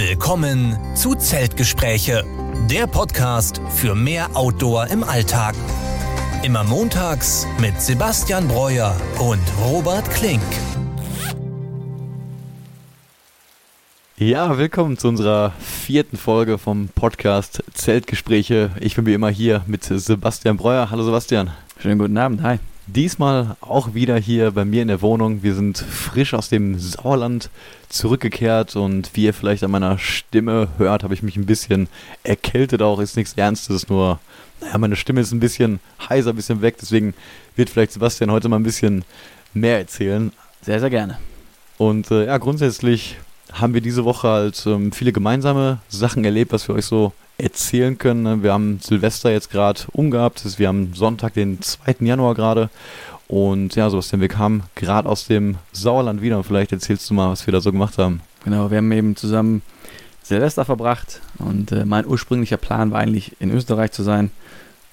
Willkommen zu Zeltgespräche, der Podcast für mehr Outdoor im Alltag. Immer montags mit Sebastian Breuer und Robert Klink. Ja, willkommen zu unserer vierten Folge vom Podcast Zeltgespräche. Ich bin wie immer hier mit Sebastian Breuer. Hallo Sebastian. Schönen guten Abend, hi. Diesmal auch wieder hier bei mir in der Wohnung. Wir sind frisch aus dem Sauerland zurückgekehrt und wie ihr vielleicht an meiner Stimme hört, habe ich mich ein bisschen erkältet auch. Ist nichts Ernstes, nur, naja, meine Stimme ist ein bisschen heiser, ein bisschen weg. Deswegen wird vielleicht Sebastian heute mal ein bisschen mehr erzählen. Sehr, sehr gerne. Und äh, ja, grundsätzlich haben wir diese Woche halt ähm, viele gemeinsame Sachen erlebt, was wir euch so erzählen können. Ne? Wir haben Silvester jetzt gerade umgehabt. Wir haben Sonntag, den 2. Januar gerade. Und ja, Sebastian, wir kamen gerade aus dem Sauerland wieder. Und vielleicht erzählst du mal, was wir da so gemacht haben. Genau, wir haben eben zusammen Silvester verbracht. Und äh, mein ursprünglicher Plan war eigentlich, in Österreich zu sein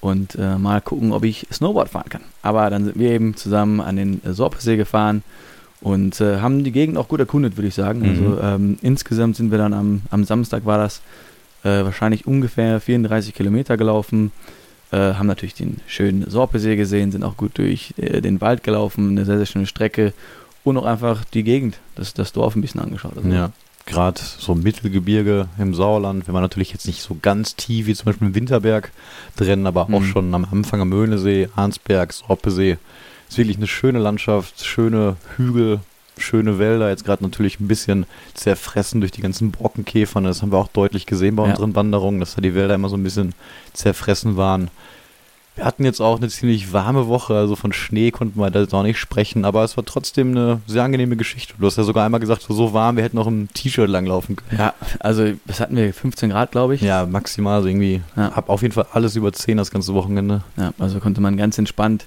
und äh, mal gucken, ob ich Snowboard fahren kann. Aber dann sind wir eben zusammen an den äh, Sorpesee gefahren und äh, haben die Gegend auch gut erkundet, würde ich sagen. Mhm. Also ähm, insgesamt sind wir dann am, am Samstag war das äh, wahrscheinlich ungefähr 34 Kilometer gelaufen. Äh, haben natürlich den schönen Sorpesee gesehen, sind auch gut durch äh, den Wald gelaufen, eine sehr, sehr schöne Strecke und auch einfach die Gegend, das, das Dorf ein bisschen angeschaut. Also ja, gerade so Mittelgebirge im Sauerland, wenn man natürlich jetzt nicht so ganz tief wie zum Beispiel im Winterberg drin, aber auch mhm. schon am Anfang am Möhnesee, Arnsberg, Sorpesee. Ist wirklich eine schöne Landschaft, schöne Hügel, schöne Wälder, jetzt gerade natürlich ein bisschen zerfressen durch die ganzen Brockenkäfer. Das haben wir auch deutlich gesehen bei ja. unseren Wanderungen, dass da die Wälder immer so ein bisschen zerfressen waren. Wir hatten jetzt auch eine ziemlich warme Woche, also von Schnee konnten wir da jetzt auch nicht sprechen, aber es war trotzdem eine sehr angenehme Geschichte. Du hast ja sogar einmal gesagt, so warm, wir hätten noch im T-Shirt langlaufen können. Ja, also was hatten wir? 15 Grad, glaube ich. Ja, maximal, also irgendwie. Ja. Hab auf jeden Fall alles über 10 das ganze Wochenende. Ja, also konnte man ganz entspannt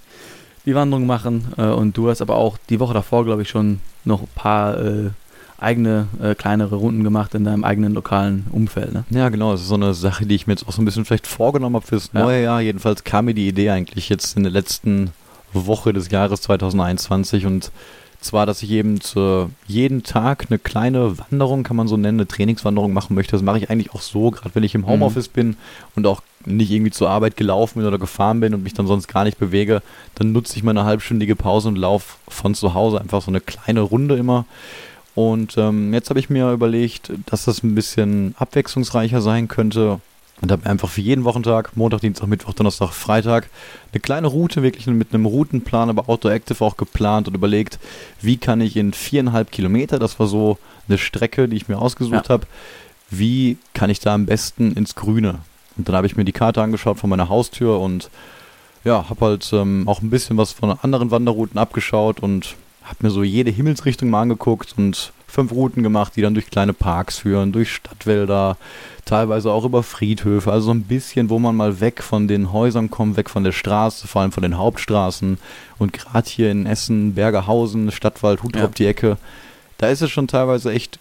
die Wanderung machen. Äh, und du hast aber auch die Woche davor, glaube ich, schon noch ein paar äh, eigene äh, kleinere Runden gemacht in deinem eigenen lokalen Umfeld. Ne? Ja, genau. Das ist so eine Sache, die ich mir jetzt auch so ein bisschen vielleicht vorgenommen habe fürs neue ja. Jahr. Jedenfalls kam mir die Idee eigentlich jetzt in der letzten Woche des Jahres 2021 und zwar, dass ich eben zu jeden Tag eine kleine Wanderung, kann man so nennen, eine Trainingswanderung machen möchte. Das mache ich eigentlich auch so, gerade wenn ich im Homeoffice mhm. bin und auch nicht irgendwie zur Arbeit gelaufen bin oder gefahren bin und mich dann sonst gar nicht bewege, dann nutze ich meine halbstündige Pause und laufe von zu Hause einfach so eine kleine Runde immer. Und ähm, jetzt habe ich mir überlegt, dass das ein bisschen abwechslungsreicher sein könnte und habe einfach für jeden Wochentag, Montag, Dienstag, Mittwoch, Donnerstag, Freitag, eine kleine Route, wirklich mit einem Routenplan, aber Outdoor Active auch geplant und überlegt, wie kann ich in viereinhalb Kilometer, das war so eine Strecke, die ich mir ausgesucht ja. habe, wie kann ich da am besten ins Grüne? Und dann habe ich mir die Karte angeschaut von meiner Haustür und ja, habe halt ähm, auch ein bisschen was von anderen Wanderrouten abgeschaut und habe mir so jede Himmelsrichtung mal angeguckt und fünf Routen gemacht, die dann durch kleine Parks führen, durch Stadtwälder, teilweise auch über Friedhöfe, also so ein bisschen, wo man mal weg von den Häusern kommt, weg von der Straße, vor allem von den Hauptstraßen und gerade hier in Essen, Bergerhausen, Stadtwald, Hutrop ja. die Ecke, da ist es schon teilweise echt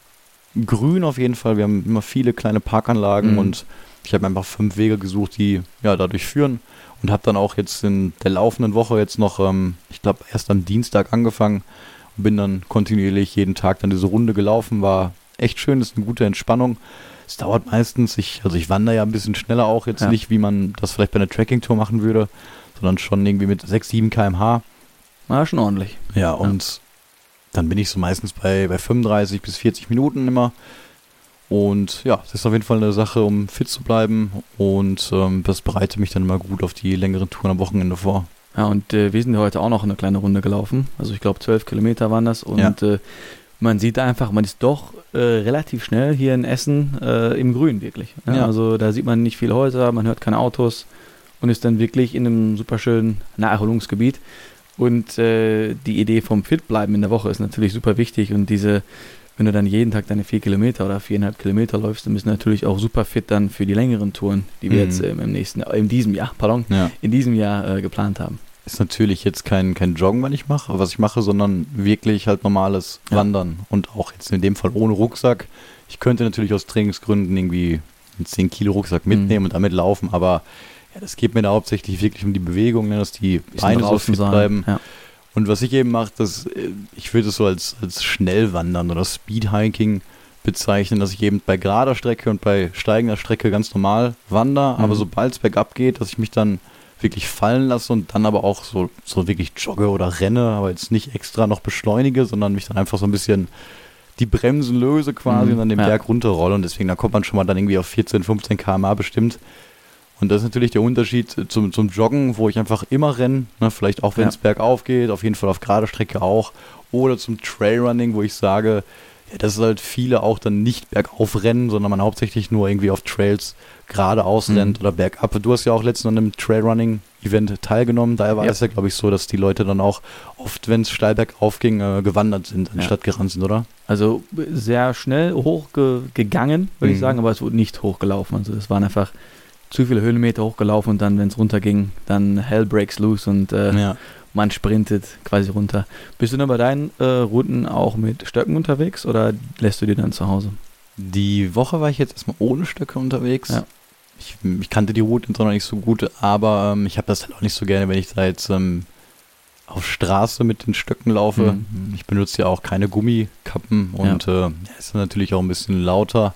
grün auf jeden Fall. Wir haben immer viele kleine Parkanlagen mhm. und ich habe einfach fünf Wege gesucht, die ja dadurch führen und habe dann auch jetzt in der laufenden Woche jetzt noch, ähm, ich glaube, erst am Dienstag angefangen und bin dann kontinuierlich jeden Tag dann diese Runde gelaufen. War echt schön, ist eine gute Entspannung. Es dauert meistens, ich, also ich wandere ja ein bisschen schneller auch, jetzt ja. nicht, wie man das vielleicht bei einer Tracking-Tour machen würde, sondern schon irgendwie mit 6, 7 km/h. War schon ordentlich. Ja, und ja. dann bin ich so meistens bei, bei 35 bis 40 Minuten immer. Und ja, das ist auf jeden Fall eine Sache, um fit zu bleiben. Und ähm, das bereitet mich dann immer gut auf die längeren Touren am Wochenende vor. Ja, und äh, wir sind heute auch noch eine kleine Runde gelaufen. Also ich glaube, zwölf Kilometer waren das. Und ja. äh, man sieht einfach, man ist doch äh, relativ schnell hier in Essen äh, im Grün wirklich. Ja? Ja. Also da sieht man nicht viele Häuser, man hört keine Autos und ist dann wirklich in einem super schönen Naherholungsgebiet. Und äh, die Idee vom Fitbleiben in der Woche ist natürlich super wichtig und diese wenn du dann jeden Tag deine vier Kilometer oder viereinhalb Kilometer läufst, dann bist du natürlich auch super fit dann für die längeren Touren, die wir mhm. jetzt ähm, im nächsten, äh, in diesem Jahr, pardon, ja. in diesem Jahr äh, geplant haben. Ist natürlich jetzt kein, kein Joggen, was ich mache, was ich mache, sondern wirklich halt normales ja. Wandern und auch jetzt in dem Fall ohne Rucksack. Ich könnte natürlich aus Trainingsgründen irgendwie einen 10 Kilo Rucksack mitnehmen mhm. und damit laufen, aber ja, das geht mir da hauptsächlich wirklich um die Bewegung, ne, dass die Beine so fit sein. bleiben. Ja. Und was ich eben mache, das, äh, ich würde es so als, als Schnellwandern oder Speedhiking bezeichnen, dass ich eben bei gerader Strecke und bei steigender Strecke ganz normal wandere, mhm. aber sobald es bergab geht, dass ich mich dann wirklich fallen lasse und dann aber auch so, so wirklich jogge oder renne, aber jetzt nicht extra noch beschleunige, sondern mich dann einfach so ein bisschen die Bremsen löse quasi mhm, und dann den ja. Berg runterrolle und deswegen, da kommt man schon mal dann irgendwie auf 14, 15 km/h bestimmt. Und das ist natürlich der Unterschied zum, zum Joggen, wo ich einfach immer renne, ne? vielleicht auch wenn es ja. bergauf geht, auf jeden Fall auf gerade Strecke auch, oder zum Trailrunning, wo ich sage, ja, das ist halt viele auch dann nicht bergauf rennen, sondern man hauptsächlich nur irgendwie auf Trails geradeaus mhm. rennt oder bergab. Du hast ja auch letztens an einem Trailrunning-Event teilgenommen. Daher war ja. es ja, glaube ich, so, dass die Leute dann auch oft, wenn es steil bergauf ging, äh, gewandert sind, anstatt ja. gerannt sind, oder? Also sehr schnell hochgegangen, würde mhm. ich sagen, aber es wurde nicht hochgelaufen. Also es waren einfach zu viele Höhenmeter hochgelaufen und dann, wenn es runterging, dann Hell breaks loose und äh, ja man sprintet quasi runter. Bist du dann bei deinen äh, Routen auch mit Stöcken unterwegs oder lässt du die dann zu Hause? Die Woche war ich jetzt erstmal ohne Stöcke unterwegs. Ja. Ich, ich, kannte die Route noch nicht so gut, aber ähm, ich habe das halt auch nicht so gerne, wenn ich da jetzt ähm, auf Straße mit den Stöcken laufe. Mhm. Ich benutze ja auch keine Gummikappen und ja. äh, ist natürlich auch ein bisschen lauter.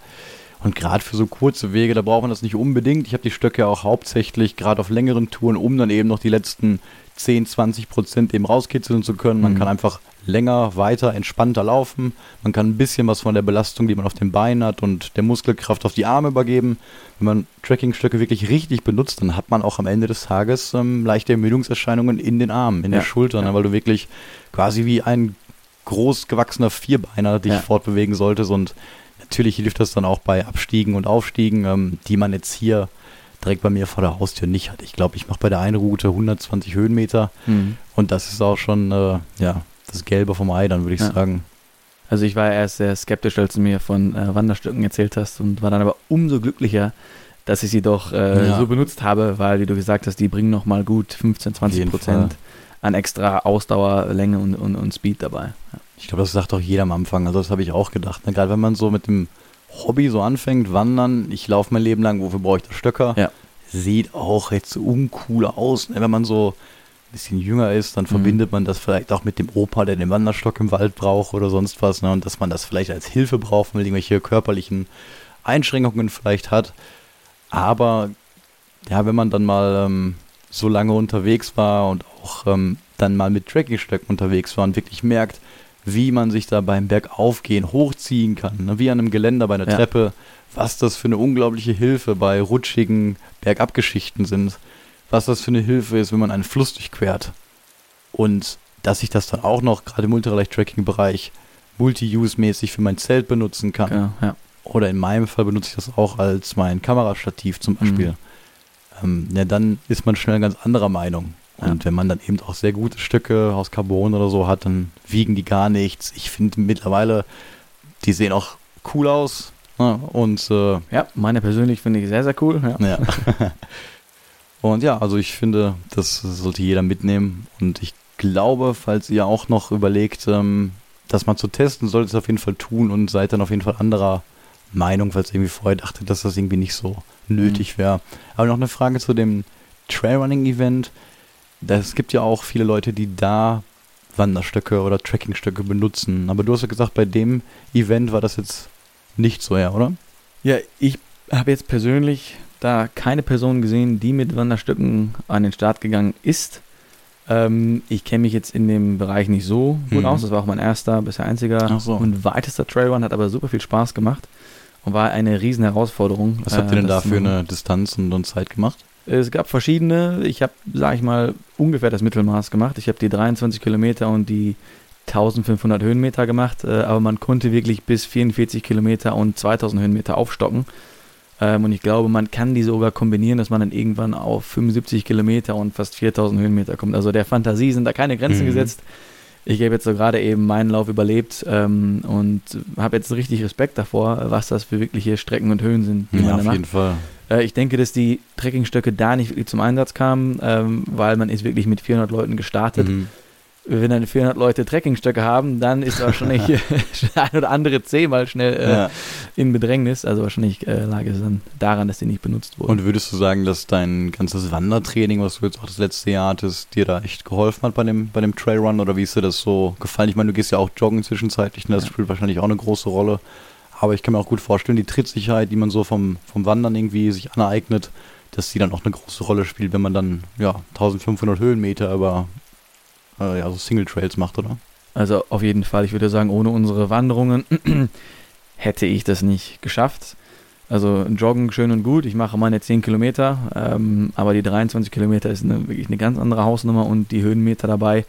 Und gerade für so kurze Wege, da braucht man das nicht unbedingt. Ich habe die Stöcke auch hauptsächlich gerade auf längeren Touren, um dann eben noch die letzten 10, 20 Prozent eben rauskitzeln zu können. Man mhm. kann einfach länger, weiter, entspannter laufen. Man kann ein bisschen was von der Belastung, die man auf den Beinen hat und der Muskelkraft auf die Arme übergeben. Wenn man Trackingstöcke wirklich richtig benutzt, dann hat man auch am Ende des Tages ähm, leichte Ermüdungserscheinungen in den Armen, in ja. der Schulter, ja. Weil du wirklich quasi wie ein groß gewachsener Vierbeiner dich ja. fortbewegen solltest und natürlich hilft das dann auch bei Abstiegen und Aufstiegen, ähm, die man jetzt hier direkt bei mir vor der Haustür nicht hat. Ich glaube, ich mache bei der einen Route 120 Höhenmeter mhm. und das ist auch schon äh, ja, das Gelbe vom Ei, dann würde ich ja. sagen. Also ich war erst sehr skeptisch, als du mir von äh, Wanderstücken erzählt hast und war dann aber umso glücklicher, dass ich sie doch äh, ja. so benutzt habe, weil, wie du gesagt hast, die bringen nochmal gut 15, 20 Prozent an extra Ausdauer, Länge und, und, und Speed dabei. Ja. Ich glaube, das sagt auch jeder am Anfang. Also das habe ich auch gedacht. Ne? Gerade wenn man so mit dem Hobby so anfängt, wandern, ich laufe mein Leben lang, wofür brauche ich das Stöcker? Ja. Sieht auch jetzt so uncool aus. Ne? Wenn man so ein bisschen jünger ist, dann mhm. verbindet man das vielleicht auch mit dem Opa, der den Wanderstock im Wald braucht oder sonst was. Ne? Und dass man das vielleicht als Hilfe braucht, wenn man irgendwelche körperlichen Einschränkungen vielleicht hat. Aber ja, wenn man dann mal ähm, so lange unterwegs war und auch ähm, dann mal mit Trekkingstöcken unterwegs war und wirklich merkt, wie man sich da beim Bergaufgehen hochziehen kann, ne? wie an einem Geländer bei einer ja. Treppe, was das für eine unglaubliche Hilfe bei rutschigen Bergabgeschichten sind, was das für eine Hilfe ist, wenn man einen Fluss durchquert. Und dass ich das dann auch noch, gerade im Ultraleicht-Tracking-Bereich, multi-use-mäßig für mein Zelt benutzen kann. Ja, ja. Oder in meinem Fall benutze ich das auch als mein Kamerastativ zum Beispiel. Mhm. Ähm, ja, dann ist man schnell ganz anderer Meinung. Und wenn man dann eben auch sehr gute Stücke aus Carbon oder so hat, dann wiegen die gar nichts. Ich finde mittlerweile, die sehen auch cool aus. Ne? Und äh, ja, meine persönlich finde ich sehr, sehr cool. Ja. ja. und ja, also ich finde, das sollte jeder mitnehmen. Und ich glaube, falls ihr auch noch überlegt, ähm, das mal zu testen, solltet ihr es auf jeden Fall tun und seid dann auf jeden Fall anderer Meinung, falls ihr irgendwie vorher dachtet, dass das irgendwie nicht so nötig mhm. wäre. Aber noch eine Frage zu dem Trailrunning-Event es gibt ja auch viele Leute, die da Wanderstöcke oder Trekkingstöcke benutzen. Aber du hast ja gesagt, bei dem Event war das jetzt nicht so, ja, oder? Ja, ich habe jetzt persönlich da keine Person gesehen, die mit Wanderstöcken an den Start gegangen ist. Ähm, ich kenne mich jetzt in dem Bereich nicht so gut mhm. aus. Das war auch mein erster, bisher einziger so. und weitester Trailrun, hat aber super viel Spaß gemacht und war eine riesen Herausforderung. Was habt ihr denn äh, da für eine Distanz und Zeit gemacht? Es gab verschiedene. Ich habe, sage ich mal, ungefähr das Mittelmaß gemacht. Ich habe die 23 Kilometer und die 1500 Höhenmeter gemacht, äh, aber man konnte wirklich bis 44 Kilometer und 2000 Höhenmeter aufstocken. Ähm, und ich glaube, man kann die sogar kombinieren, dass man dann irgendwann auf 75 Kilometer und fast 4000 Höhenmeter kommt. Also der Fantasie sind da keine Grenzen mhm. gesetzt. Ich habe jetzt so gerade eben meinen Lauf überlebt ähm, und habe jetzt richtig Respekt davor, was das für wirkliche Strecken und Höhen sind. Die ja, man auf macht. jeden Fall. Äh, ich denke, dass die Trekkingstöcke da nicht wirklich zum Einsatz kamen, ähm, weil man ist wirklich mit 400 Leuten gestartet. Mhm. Wenn dann 400 Leute Trekkingstöcke haben, dann ist wahrscheinlich ein oder andere C mal schnell äh, ja. in Bedrängnis. Also wahrscheinlich äh, lag es dann daran, dass die nicht benutzt wurden. Und würdest du sagen, dass dein ganzes Wandertraining, was du jetzt auch das letzte Jahr hattest, dir da echt geholfen hat bei dem, bei dem Trailrun oder wie ist dir das so gefallen? Ich meine, du gehst ja auch joggen zwischenzeitlich, und ne? das ja. spielt wahrscheinlich auch eine große Rolle. Aber ich kann mir auch gut vorstellen, die Trittsicherheit, die man so vom, vom Wandern irgendwie sich aneignet, dass die dann auch eine große Rolle spielt, wenn man dann ja 1500 Höhenmeter über äh, ja, so Single Trails macht, oder? Also auf jeden Fall, ich würde sagen, ohne unsere Wanderungen hätte ich das nicht geschafft. Also Joggen schön und gut, ich mache meine 10 Kilometer, ähm, aber die 23 Kilometer ist eine, wirklich eine ganz andere Hausnummer und die Höhenmeter dabei,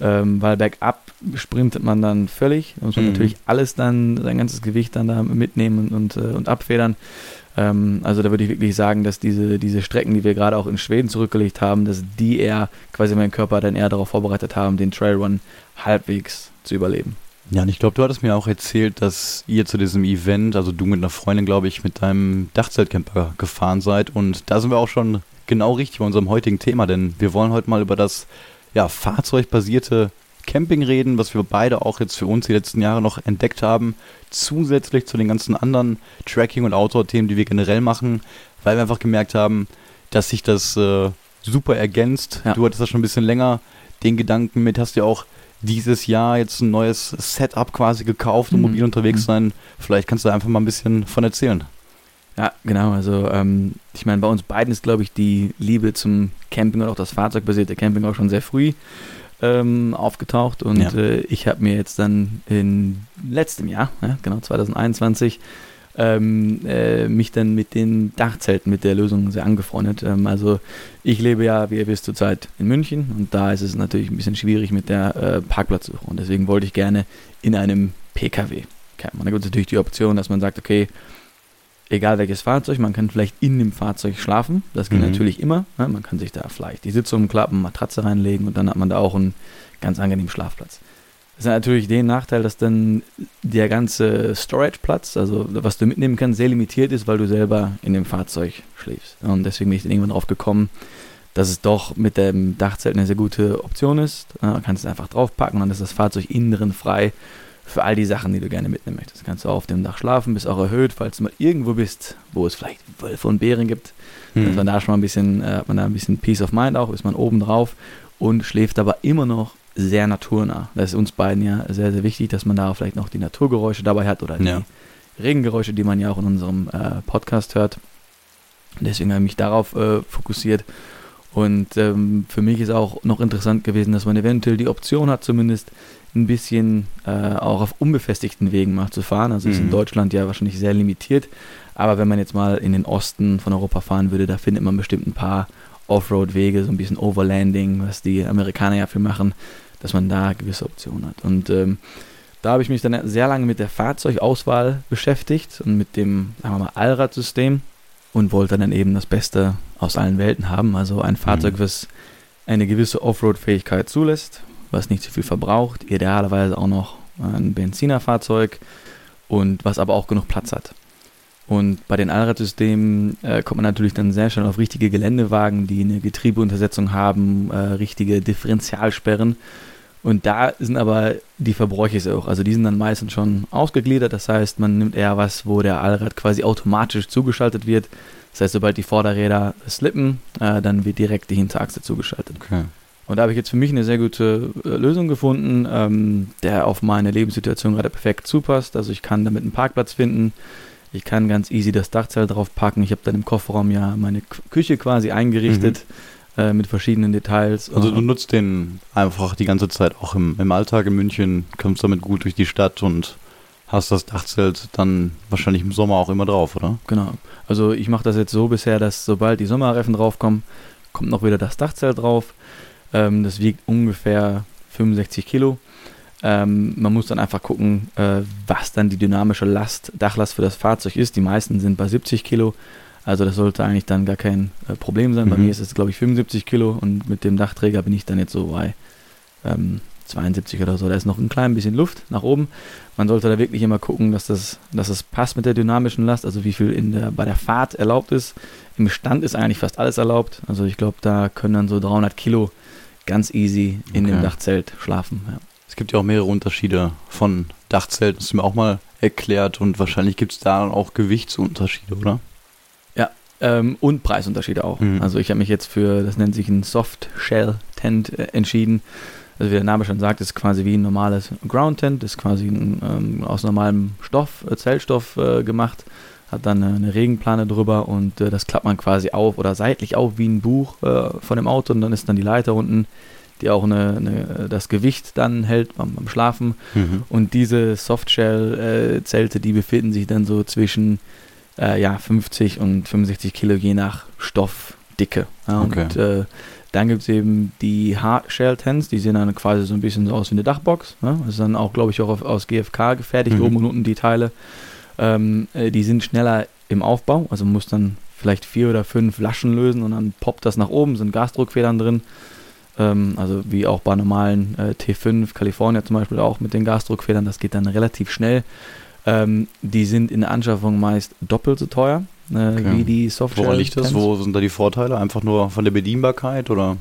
ähm, weil bergab sprintet man dann völlig. Da muss man mhm. natürlich alles dann, sein ganzes Gewicht dann da mitnehmen und, und, äh, und abfedern. Ähm, also da würde ich wirklich sagen, dass diese, diese Strecken, die wir gerade auch in Schweden zurückgelegt haben, dass die eher quasi meinen Körper dann eher darauf vorbereitet haben, den Trailrun halbwegs zu überleben. Ja, und ich glaube, du hattest mir auch erzählt, dass ihr zu diesem Event, also du mit einer Freundin, glaube ich, mit deinem Dachzeltcamper gefahren seid. Und da sind wir auch schon genau richtig bei unserem heutigen Thema, denn wir wollen heute mal über das ja, fahrzeugbasierte Camping reden, was wir beide auch jetzt für uns die letzten Jahre noch entdeckt haben, zusätzlich zu den ganzen anderen Tracking- und Outdoor-Themen, die wir generell machen, weil wir einfach gemerkt haben, dass sich das äh, super ergänzt. Ja. Du hattest das schon ein bisschen länger, den Gedanken mit, hast ja auch dieses Jahr jetzt ein neues Setup quasi gekauft, um mhm. mobil unterwegs mhm. sein. Vielleicht kannst du da einfach mal ein bisschen von erzählen. Ja, genau. Also ähm, ich meine, bei uns beiden ist, glaube ich, die Liebe zum Camping und auch das fahrzeugbasierte Camping auch schon sehr früh ähm, aufgetaucht. Und ja. äh, ich habe mir jetzt dann in letztem Jahr, ja, genau 2021, ähm, äh, mich dann mit den Dachzelten, mit der Lösung sehr angefreundet. Ähm, also ich lebe ja, wie ihr wisst, zurzeit in München und da ist es natürlich ein bisschen schwierig mit der äh, Parkplatzsuche und deswegen wollte ich gerne in einem PKW campen. Und da gibt es natürlich die Option, dass man sagt, okay, egal welches Fahrzeug, man kann vielleicht in dem Fahrzeug schlafen. Das geht mhm. natürlich immer. Ne? Man kann sich da vielleicht die Sitze umklappen, Matratze reinlegen und dann hat man da auch einen ganz angenehmen Schlafplatz. Das hat natürlich den Nachteil, dass dann der ganze Storage-Platz, also was du mitnehmen kannst, sehr limitiert ist, weil du selber in dem Fahrzeug schläfst. Und deswegen bin ich dann irgendwann drauf gekommen, dass es doch mit dem Dachzelt eine sehr gute Option ist. Man kann es einfach draufpacken und dann ist das Fahrzeug innen drin frei für all die Sachen, die du gerne mitnehmen möchtest. Kannst du auf dem Dach schlafen, bist auch erhöht, falls du mal irgendwo bist, wo es vielleicht Wölfe und Bären gibt. Mhm. Dass man da schon mal ein bisschen, äh, hat man da ein bisschen Peace of Mind auch, ist man oben drauf und schläft aber immer noch sehr naturnah. Das ist uns beiden ja sehr, sehr wichtig, dass man da vielleicht noch die Naturgeräusche dabei hat oder ja. die Regengeräusche, die man ja auch in unserem äh, Podcast hört. Deswegen habe ich mich darauf äh, fokussiert. Und ähm, für mich ist auch noch interessant gewesen, dass man eventuell die Option hat, zumindest ein bisschen äh, auch auf unbefestigten Wegen mal zu fahren. Also mhm. ist in mhm. Deutschland ja wahrscheinlich sehr limitiert. Aber wenn man jetzt mal in den Osten von Europa fahren würde, da findet man bestimmt ein paar Offroad-Wege, so ein bisschen Overlanding, was die Amerikaner ja für machen, dass man da gewisse Optionen hat. Und ähm, da habe ich mich dann sehr lange mit der Fahrzeugauswahl beschäftigt und mit dem, sagen wir mal, Allradsystem und wollte dann eben das Beste aus allen Welten haben. Also ein Fahrzeug, mhm. was eine gewisse Offroad-Fähigkeit zulässt, was nicht zu viel verbraucht, idealerweise auch noch ein Benzinerfahrzeug und was aber auch genug Platz hat. Und bei den Allradsystemen äh, kommt man natürlich dann sehr schnell auf richtige Geländewagen, die eine Getriebeuntersetzung haben, äh, richtige Differentialsperren. Und da sind aber die Verbräuche hoch. Also die sind dann meistens schon ausgegliedert. Das heißt, man nimmt eher was, wo der Allrad quasi automatisch zugeschaltet wird. Das heißt, sobald die Vorderräder slippen, äh, dann wird direkt die Hinterachse zugeschaltet. Okay. Und da habe ich jetzt für mich eine sehr gute äh, Lösung gefunden, ähm, der auf meine Lebenssituation gerade perfekt zupasst. Also ich kann damit einen Parkplatz finden ich kann ganz easy das Dachzelt drauf packen. Ich habe dann im Kofferraum ja meine Küche quasi eingerichtet mhm. äh, mit verschiedenen Details. Also du nutzt den einfach die ganze Zeit auch im, im Alltag in München, kommst damit gut durch die Stadt und hast das Dachzelt dann wahrscheinlich im Sommer auch immer drauf, oder? Genau. Also ich mache das jetzt so bisher, dass sobald die Sommerreifen draufkommen, kommt noch wieder das Dachzelt drauf. Ähm, das wiegt ungefähr 65 Kilo. Ähm, man muss dann einfach gucken, äh, was dann die dynamische Last, Dachlast für das Fahrzeug ist. Die meisten sind bei 70 Kilo. Also das sollte eigentlich dann gar kein äh, Problem sein. Mhm. Bei mir ist es, glaube ich, 75 Kilo und mit dem Dachträger bin ich dann jetzt so bei ähm, 72 oder so. Da ist noch ein klein bisschen Luft nach oben. Man sollte da wirklich immer gucken, dass das, dass das passt mit der dynamischen Last, also wie viel in der, bei der Fahrt erlaubt ist. Im Stand ist eigentlich fast alles erlaubt. Also ich glaube, da können dann so 300 Kilo ganz easy in okay. dem Dachzelt schlafen. Ja. Es gibt ja auch mehrere Unterschiede von Dachzelten, das ist mir auch mal erklärt und wahrscheinlich gibt es da auch Gewichtsunterschiede, oder? Ja, ähm, und Preisunterschiede auch. Mhm. Also ich habe mich jetzt für, das nennt sich ein Soft Shell Tent äh, entschieden. Also wie der Name schon sagt, ist quasi wie ein normales Ground Tent, ist quasi ein, ähm, aus normalem Stoff, äh, Zellstoff äh, gemacht, hat dann eine, eine Regenplane drüber und äh, das klappt man quasi auf oder seitlich auf wie ein Buch äh, von dem Auto und dann ist dann die Leiter unten, die auch eine, eine das Gewicht dann hält beim, beim Schlafen. Mhm. Und diese Softshell-Zelte, äh, die befinden sich dann so zwischen äh, ja, 50 und 65 Kilo je nach Stoffdicke. Ja, okay. Und dann gibt es eben die Hardshell-Tents, die sehen dann quasi so ein bisschen so aus wie eine Dachbox. Ne? Das ist dann auch, glaube ich, auch auf, aus GFK gefertigt, mhm. oben und unten die Teile. Ähm, äh, die sind schneller im Aufbau, also man muss dann vielleicht vier oder fünf Laschen lösen und dann poppt das nach oben, sind Gasdruckfedern drin. Ähm, also wie auch bei normalen äh, T5, California zum Beispiel auch mit den Gasdruckfedern, das geht dann relativ schnell. Ähm, die sind in der Anschaffung meist doppelt so teuer äh, okay. wie die Software. Woran liegt das? Wo sind da die Vorteile? Einfach nur von der Bedienbarkeit oder?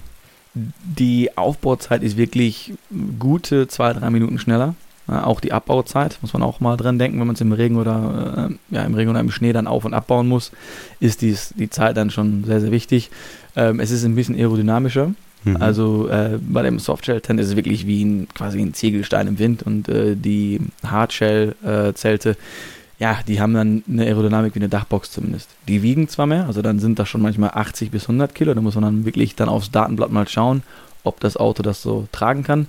Die Aufbauzeit ist wirklich gute zwei, drei Minuten schneller. Ja, auch die Abbauzeit, muss man auch mal dran denken, wenn man es im Regen oder äh, ja, im Regen oder im Schnee dann auf- und abbauen muss, ist dies, die Zeit dann schon sehr, sehr wichtig. Ähm, es ist ein bisschen aerodynamischer. Mhm. Also äh, bei dem Softshell-Tent ist es wirklich wie ein, quasi ein Ziegelstein im Wind und äh, die Hardshell-Zelte äh, ja, die haben dann eine Aerodynamik wie eine Dachbox zumindest. Die wiegen zwar mehr, also dann sind das schon manchmal 80 bis 100 Kilo, da muss man dann wirklich dann aufs Datenblatt mal schauen, ob das Auto das so tragen kann.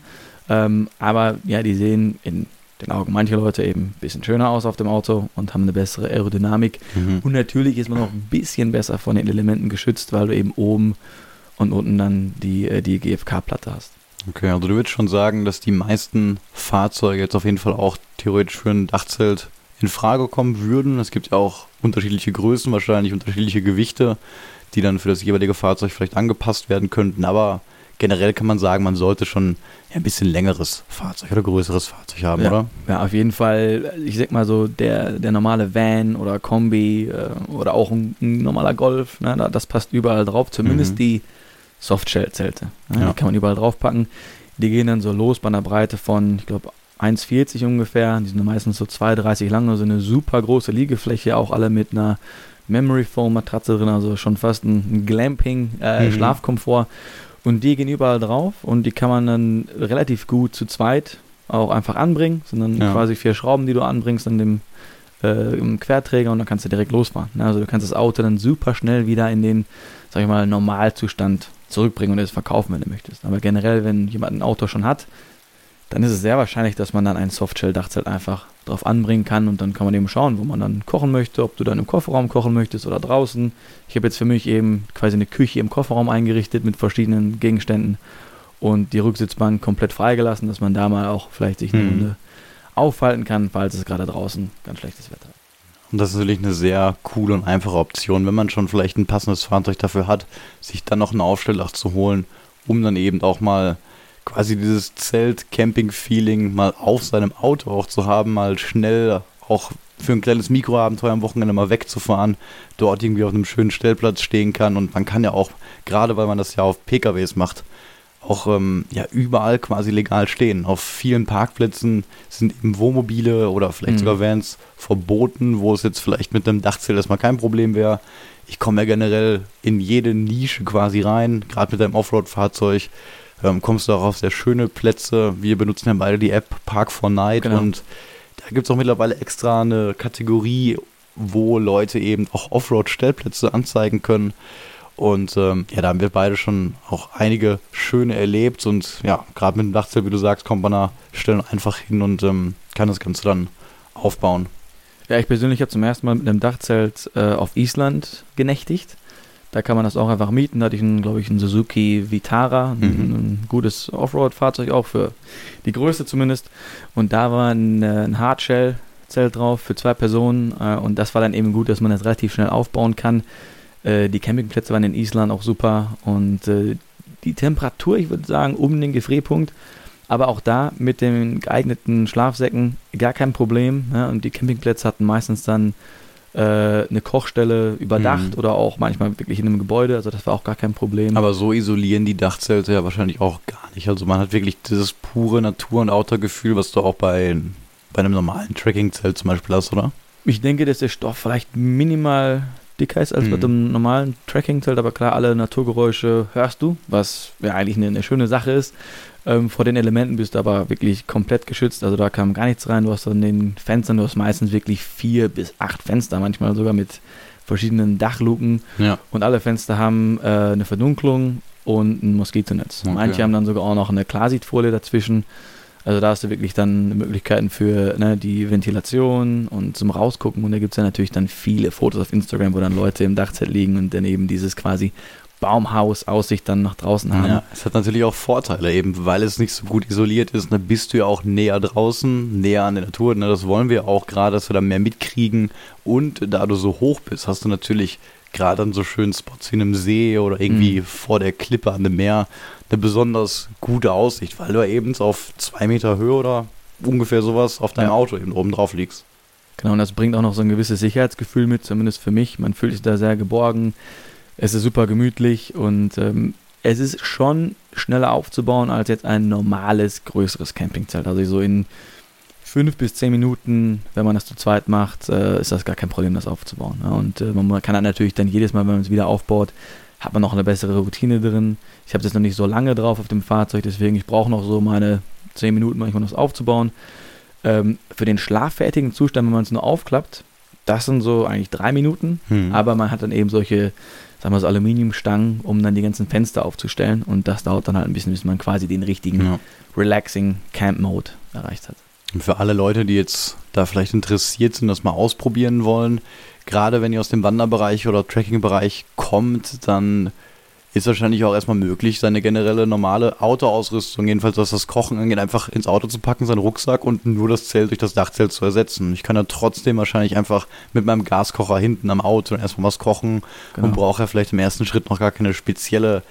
Ähm, aber ja, die sehen in den Augen mancher Leute eben ein bisschen schöner aus auf dem Auto und haben eine bessere Aerodynamik. Mhm. Und natürlich ist man noch ein bisschen besser von den Elementen geschützt, weil du eben oben und unten dann die, äh, die GFK-Platte hast. Okay, also du würdest schon sagen, dass die meisten Fahrzeuge jetzt auf jeden Fall auch theoretisch für ein Dachzelt in Frage kommen würden. Es gibt ja auch unterschiedliche Größen, wahrscheinlich unterschiedliche Gewichte, die dann für das jeweilige Fahrzeug vielleicht angepasst werden könnten. Aber generell kann man sagen, man sollte schon ein bisschen längeres Fahrzeug oder größeres Fahrzeug haben, ja, oder? Ja, auf jeden Fall. Ich sag mal so, der, der normale Van oder Kombi äh, oder auch ein, ein, normaler Golf, ne, das passt überall drauf. Zumindest mhm. die Softshell-Zelte. Ne, ja. Die kann man überall draufpacken. Die gehen dann so los bei einer Breite von, ich glaube, 1,40 ungefähr. Die sind meistens so 2,30 lang, also eine super große Liegefläche, auch alle mit einer Memory Foam Matratze drin, also schon fast ein Glamping äh, mhm. Schlafkomfort. Und die gehen überall drauf und die kann man dann relativ gut zu zweit auch einfach anbringen. Das sind dann ja. quasi vier Schrauben, die du anbringst an dem äh, im Querträger und dann kannst du direkt losfahren. Also du kannst das Auto dann super schnell wieder in den, sag ich mal, Normalzustand zurückbringen und es verkaufen, wenn du möchtest. Aber generell, wenn jemand ein Auto schon hat, dann ist es sehr wahrscheinlich, dass man dann ein Softshell-Dachzelt einfach drauf anbringen kann und dann kann man eben schauen, wo man dann kochen möchte, ob du dann im Kofferraum kochen möchtest oder draußen. Ich habe jetzt für mich eben quasi eine Küche im Kofferraum eingerichtet mit verschiedenen Gegenständen und die Rücksitzbank komplett freigelassen, dass man da mal auch vielleicht sich eine mhm. Runde aufhalten kann, falls es gerade draußen ganz schlechtes Wetter ist. Und das ist natürlich eine sehr coole und einfache Option, wenn man schon vielleicht ein passendes Fahrzeug dafür hat, sich dann noch ein Aufstelldach zu holen, um dann eben auch mal quasi dieses Zelt-Camping-Feeling mal auf seinem Auto auch zu haben, mal schnell auch für ein kleines Mikroabenteuer am Wochenende mal wegzufahren, dort irgendwie auf einem schönen Stellplatz stehen kann und man kann ja auch, gerade weil man das ja auf PKWs macht, auch ähm, ja überall quasi legal stehen. Auf vielen Parkplätzen sind eben Wohnmobile oder vielleicht mhm. sogar Vans verboten, wo es jetzt vielleicht mit einem Dachzelt erstmal kein Problem wäre. Ich komme ja generell in jede Nische quasi rein, gerade mit einem Offroad-Fahrzeug ähm, kommst du auch auf sehr schöne Plätze. Wir benutzen ja beide die App Park for Night genau. und da gibt es auch mittlerweile extra eine Kategorie, wo Leute eben auch Offroad-Stellplätze anzeigen können. Und ähm, ja, da haben wir beide schon auch einige schöne erlebt. Und ja, gerade mit dem Dachzelt, wie du sagst, kommt man da Stellen einfach hin und ähm, kann das Ganze dann aufbauen. Ja, ich persönlich habe zum ersten Mal mit einem Dachzelt äh, auf Island genächtigt. Da kann man das auch einfach mieten. Da hatte ich, glaube ich, einen Suzuki Vitara, mhm. ein, ein, gutes Offroad-Fahrzeug auch für die Größe zumindest. Und da war ein, äh, ein Hardshell-Zelt drauf für zwei Personen. Äh, und das war dann eben gut, dass man das relativ schnell aufbauen kann. Äh, die Campingplätze waren in Island auch super. Und die Temperatur, ich würde sagen, um den Gefrierpunkt. Aber auch da mit den geeigneten Schlafsäcken gar kein Problem. Und die Campingplätze hatten meistens dann äh, eine Kochstelle überdacht mhm. oder auch manchmal wirklich in einem Gebäude. Also das war auch gar kein Problem. Aber so isolieren die Dachzelte ja wahrscheinlich auch gar nicht. Also man hat wirklich dieses pure Natur- und Outdoor-Gefühl, was du auch bei, bei einem normalen Trekkingzelt zum Beispiel hast, oder? Ich denke, dass der Stoff vielleicht minimal dicker ist als mhm. bei dem normalen Tracking-Zelt, aber klar, alle Naturgeräusche hörst du, was ja eigentlich eine, eine schöne Sache ist. Ähm, vor den Elementen bist du aber wirklich komplett geschützt, also da kam gar nichts rein. Du hast an den Fenstern, du hast meistens wirklich vier bis acht Fenster, manchmal sogar mit verschiedenen Dachluken. Ja. Und alle Fenster haben äh, eine Verdunklung und ein Moskitonetz. Okay. Manche haben dann sogar auch noch eine Klarsichtfolie dazwischen. Also da hast du wirklich dann Möglichkeiten für ne, die Ventilation und zum Rausgucken. Und da gibt es ja natürlich dann viele Fotos auf Instagram, wo dann Leute im Dachzelt liegen und dann eben dieses quasi Baumhaus-Aussicht dann nach draußen haben. Ja, es hat natürlich auch Vorteile, eben weil es nicht so gut isoliert ist. Da ne, bist du ja auch näher draußen, näher an der Natur. Ne, das wollen wir auch gerade, dass wir da mehr mitkriegen. Und da du so hoch bist, hast du natürlich gerade an so schönen Spots wie einem See oder irgendwie mhm. vor der Klippe an dem Meer eine besonders gute Aussicht, weil du eben auf zwei Meter Höhe oder ungefähr sowas auf deinem ja. Auto eben oben drauf liegst. Genau, und das bringt auch noch so ein gewisses Sicherheitsgefühl mit, zumindest für mich. Man fühlt sich da sehr geborgen. Es ist super gemütlich und ähm, es ist schon schneller aufzubauen als jetzt ein normales, größeres Campingzelt. Also so in fünf bis zehn Minuten, wenn man das zu zweit macht, äh, ist das gar kein Problem, das aufzubauen. Ja. Und äh, man kann dann natürlich dann jedes Mal, wenn man es wieder aufbaut, hat man noch eine bessere Routine drin. Ich habe das noch nicht so lange drauf auf dem Fahrzeug, deswegen ich brauche noch so meine zehn Minuten manchmal, um das aufzubauen. Ähm, für den schlaffertigen Zustand, wenn man es nur aufklappt, das sind so eigentlich drei Minuten, hm. aber man hat dann eben solche, sagen wir so Aluminiumstangen, um dann die ganzen Fenster aufzustellen und das dauert dann halt ein bisschen, bis man quasi den richtigen ja. relaxing Camp Mode erreicht hat. Und für alle Leute, die jetzt da vielleicht interessiert sind, das mal ausprobieren wollen, gerade wenn ihr aus dem Wanderbereich oder Trekkingbereich kommt, dann ist wahrscheinlich auch erstmal möglich, seine generelle normale Autoausrüstung, jedenfalls was das Kochen angeht, einfach ins Auto zu packen, seinen Rucksack und nur das Zelt durch das Dachzelt zu ersetzen. Ich kann ja trotzdem wahrscheinlich einfach mit meinem Gaskocher hinten am Auto erstmal was kochen genau. und brauche ja vielleicht im ersten Schritt noch gar keine spezielle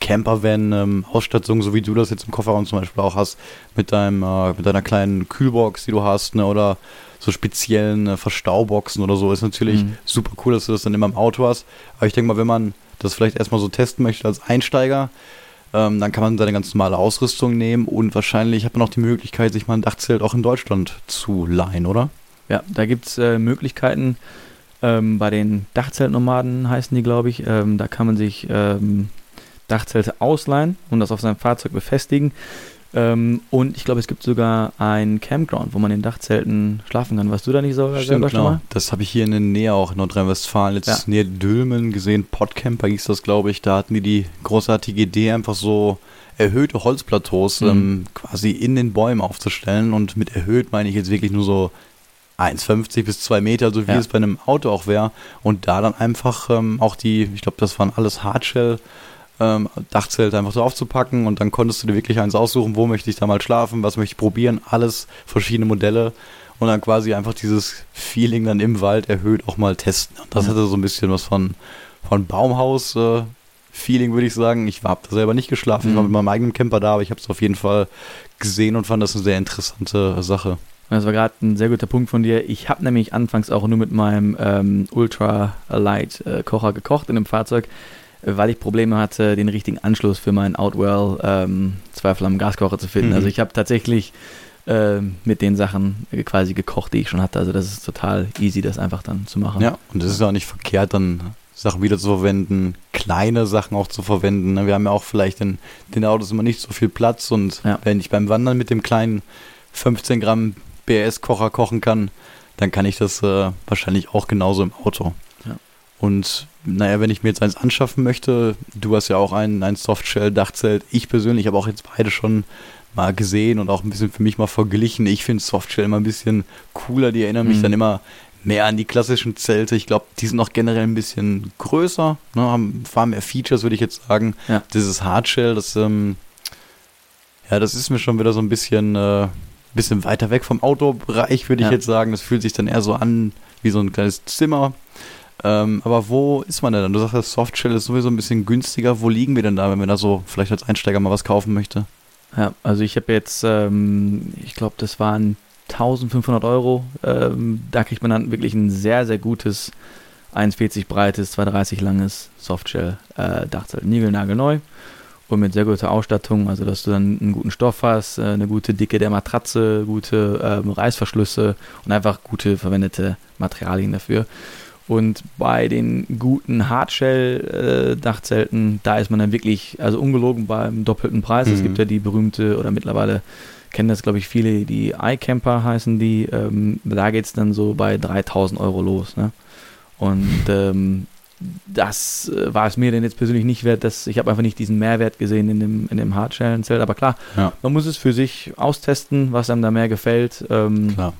Campervan-Ausstattung, ähm, so wie du das jetzt im Kofferraum zum Beispiel auch hast, mit deinem, äh, mit deiner kleinen Kühlbox, die du hast, ne, oder so speziellen äh, Verstauboxen oder so, ist natürlich mhm. super cool, dass du das dann immer im Auto hast. Aber ich denke mal, wenn man das vielleicht erstmal so testen möchte als Einsteiger, ähm, dann kann man seine ganz normale Ausrüstung nehmen und wahrscheinlich hat man auch die Möglichkeit, sich mal ein Dachzelt auch in Deutschland zu leihen, oder? Ja, da gibt es äh, Möglichkeiten. Ähm, bei den Dachzeltnomaden heißen die, glaube ich. Ähm, da kann man sich ähm, Dachzelte ausleihen und das auf seinem Fahrzeug befestigen. Ähm, und ich glaube, es gibt sogar ein Campground, wo man in Dachzelten schlafen kann. Warst du da nicht so Stimmt, genau. Das habe ich hier in der Nähe auch in Nordrhein-Westfalen, jetzt ja. näher Dülmen gesehen. Podcamper hieß das, glaube ich. Da hatten die die großartige Idee, einfach so erhöhte Holzplateaus mhm. ähm, quasi in den Bäumen aufzustellen. Und mit erhöht meine ich jetzt wirklich nur so 1,50 bis 2 Meter, so wie ja. es bei einem Auto auch wäre. Und da dann einfach ähm, auch die, ich glaube, das waren alles Hardshell ähm, Dachzelt einfach so aufzupacken und dann konntest du dir wirklich eins aussuchen, wo möchte ich da mal schlafen, was möchte ich probieren, alles verschiedene Modelle und dann quasi einfach dieses Feeling dann im Wald erhöht auch mal testen. Und das hatte so ein bisschen was von, von Baumhaus. Äh, Feeling, würde ich sagen. Ich habe da selber nicht geschlafen, ich war mhm. mit meinem eigenen Camper da, aber ich habe es auf jeden Fall gesehen und fand das eine sehr interessante Sache. Das war gerade ein sehr guter Punkt von dir. Ich habe nämlich anfangs auch nur mit meinem ähm, Ultra Light äh, Kocher gekocht in dem Fahrzeug weil ich Probleme hatte, den richtigen Anschluss für meinen Outwell ähm, Zweifel Gaskocher zu finden. Mhm. Also ich habe tatsächlich äh, mit den Sachen quasi gekocht, die ich schon hatte. Also das ist total easy, das einfach dann zu machen. Ja, und es ist auch nicht verkehrt, dann Sachen wieder zu verwenden, kleine Sachen auch zu verwenden. Ne? Wir haben ja auch vielleicht in den Autos immer nicht so viel Platz und ja. wenn ich beim Wandern mit dem kleinen 15 Gramm BS-Kocher kochen kann, dann kann ich das äh, wahrscheinlich auch genauso im Auto. Ja. Und naja, wenn ich mir jetzt eins anschaffen möchte, du hast ja auch ein, ein Softshell-Dachzelt. Ich persönlich habe auch jetzt beide schon mal gesehen und auch ein bisschen für mich mal verglichen. Ich finde Softshell immer ein bisschen cooler. Die erinnern mich mhm. dann immer mehr an die klassischen Zelte. Ich glaube, die sind auch generell ein bisschen größer, ne, haben far mehr Features, würde ich jetzt sagen. Ja. Dieses Hardshell, das, ähm, ja, das ist mir schon wieder so ein bisschen, äh, bisschen weiter weg vom Autobereich, würde ich ja. jetzt sagen. Das fühlt sich dann eher so an wie so ein kleines Zimmer. Ähm, aber wo ist man denn? Du sagst, das Softshell ist sowieso ein bisschen günstiger. Wo liegen wir denn da, wenn man da so vielleicht als Einsteiger mal was kaufen möchte? Ja, also ich habe jetzt, ähm, ich glaube, das waren 1500 Euro. Ähm, da kriegt man dann wirklich ein sehr, sehr gutes 1,40 breites, 2,30 langes Softshell-Dachzelt. Äh, Nigelnagelneu und mit sehr guter Ausstattung, also dass du dann einen guten Stoff hast, äh, eine gute Dicke der Matratze, gute ähm, Reißverschlüsse und einfach gute verwendete Materialien dafür. Und bei den guten Hardshell-Dachzelten, da ist man dann wirklich, also ungelogen beim doppelten Preis. Mhm. Es gibt ja die berühmte, oder mittlerweile kennen das, glaube ich, viele, die iCamper heißen die. Ähm, da geht es dann so bei 3000 Euro los. Ne? Und ähm, das äh, war es mir denn jetzt persönlich nicht wert, dass ich habe einfach nicht diesen Mehrwert gesehen in dem, in dem Hardshell-Zelt. Aber klar, ja. man muss es für sich austesten, was einem da mehr gefällt. Ähm, klar.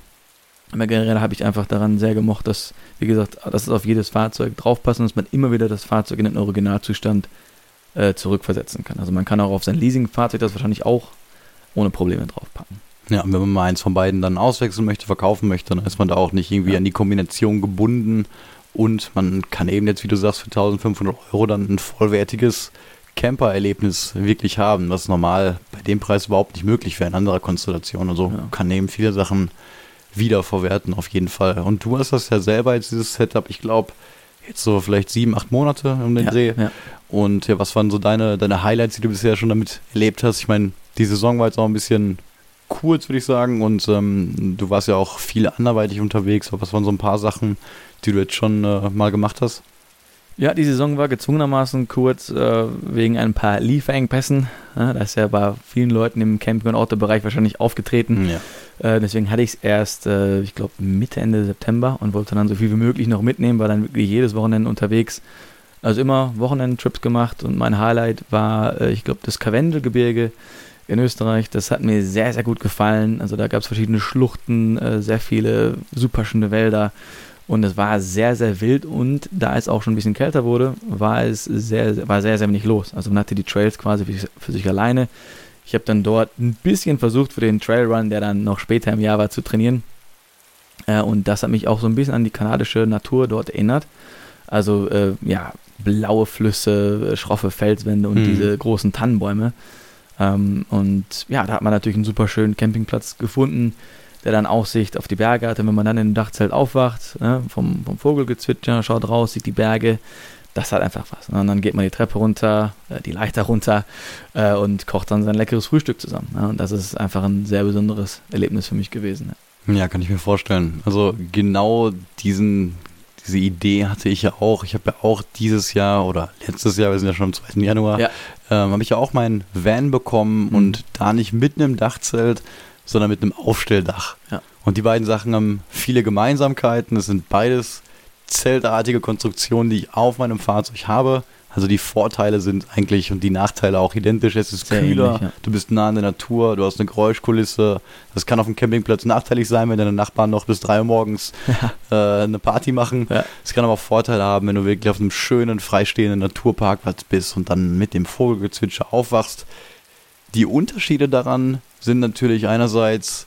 Aber generell habe ich einfach daran sehr gemocht, dass, wie gesagt, dass es auf jedes Fahrzeug draufpasst und dass man immer wieder das Fahrzeug in den Originalzustand äh, zurückversetzen kann. Also man kann auch auf sein Leasing-Fahrzeug das wahrscheinlich auch ohne Probleme draufpacken. Ja, und wenn man mal eins von beiden dann auswechseln möchte, verkaufen möchte, dann ist man da auch nicht irgendwie ja. an die Kombination gebunden und man kann eben jetzt, wie du sagst, für 1500 Euro dann ein vollwertiges Camper-Erlebnis wirklich haben, was normal bei dem Preis überhaupt nicht möglich wäre in anderer Konstellation. Also ja. kann eben viele Sachen wiederverwerten auf jeden Fall. Und du hast das ja selber jetzt dieses Setup, ich glaube, jetzt so vielleicht sieben, acht Monate um den ja, Dreh. Ja. Und ja, was waren so deine, deine Highlights, die du bisher schon damit erlebt hast? Ich meine, die Saison war jetzt auch ein bisschen kurz, würde ich sagen. Und ähm, du warst ja auch viel anderweitig unterwegs. Aber was waren so ein paar Sachen, die du jetzt schon äh, mal gemacht hast? Ja, die Saison war gezwungenermaßen kurz äh, wegen ein paar Lieferengpässen. Ja, das ist ja bei vielen Leuten im Camping- und Autobereich wahrscheinlich aufgetreten. Ja. Äh, deswegen hatte ich es erst, äh, ich glaube, Mitte, Ende September und wollte dann so viel wie möglich noch mitnehmen, war dann wirklich jedes Wochenende unterwegs. Also immer Wochenendtrips gemacht und mein Highlight war, äh, ich glaube, das Karwendelgebirge in Österreich. Das hat mir sehr, sehr gut gefallen. Also da gab es verschiedene Schluchten, äh, sehr viele super schöne Wälder. Und es war sehr, sehr wild und da es auch schon ein bisschen kälter wurde, war es sehr, war sehr, sehr wenig los. Also man hatte die Trails quasi für, für sich alleine. Ich habe dann dort ein bisschen versucht für den Trailrun, der dann noch später im Jahr war, zu trainieren. Äh, und das hat mich auch so ein bisschen an die kanadische Natur dort erinnert. Also äh, ja, blaue Flüsse, schroffe Felswände und mhm. diese großen Tannenbäume. Ähm, und ja, da hat man natürlich einen super schönen Campingplatz gefunden der dann Aussicht auf die Berge hat. Und wenn man dann im Dachzelt aufwacht, ne, vom, vom Vogelgezwitscher, schaut raus, sieht die Berge, das hat einfach was. Ne? Und dann geht man die Treppe runter, äh, die Leiter runter äh, und kocht dann sein leckeres Frühstück zusammen. Ne? Und das ist einfach ein sehr besonderes Erlebnis für mich gewesen. Ne? Ja, kann ich mir vorstellen. Also genau diesen, diese Idee hatte ich ja auch. Ich habe ja auch dieses Jahr oder letztes Jahr, wir sind ja schon am 2. Januar, ja. ähm, habe ich ja auch meinen Van bekommen mhm. und da nicht mitten im Dachzelt, sondern mit einem Aufstelldach. Ja. Und die beiden Sachen haben viele Gemeinsamkeiten. Es sind beides zeltartige Konstruktionen, die ich auf meinem Fahrzeug habe. Also die Vorteile sind eigentlich und die Nachteile auch identisch. Es ist Sehr kühler, ähnlich, ja. du bist nah in der Natur, du hast eine Geräuschkulisse. Das kann auf dem Campingplatz nachteilig sein, wenn deine Nachbarn noch bis drei Uhr morgens ja. äh, eine Party machen. Es ja. kann aber auch Vorteile haben, wenn du wirklich auf einem schönen, freistehenden Naturparkplatz bist und dann mit dem Vogelgezwitscher aufwachst. Die Unterschiede daran sind natürlich einerseits,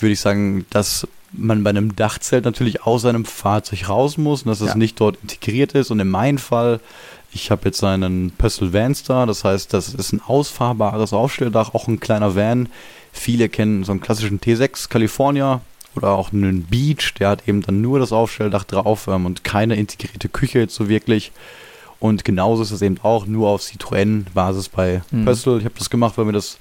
würde ich sagen, dass man bei einem Dachzelt natürlich aus seinem Fahrzeug raus muss und dass das ja. nicht dort integriert ist. Und in meinem Fall, ich habe jetzt einen Pössl Vanstar, das heißt, das ist ein ausfahrbares Aufstelldach, auch ein kleiner Van. Viele kennen so einen klassischen T6 California oder auch einen Beach, der hat eben dann nur das Aufstelldach drauf ähm, und keine integrierte Küche jetzt so wirklich. Und genauso ist es eben auch nur auf Citroën-Basis bei mhm. Pössl. Ich habe das gemacht, weil mir das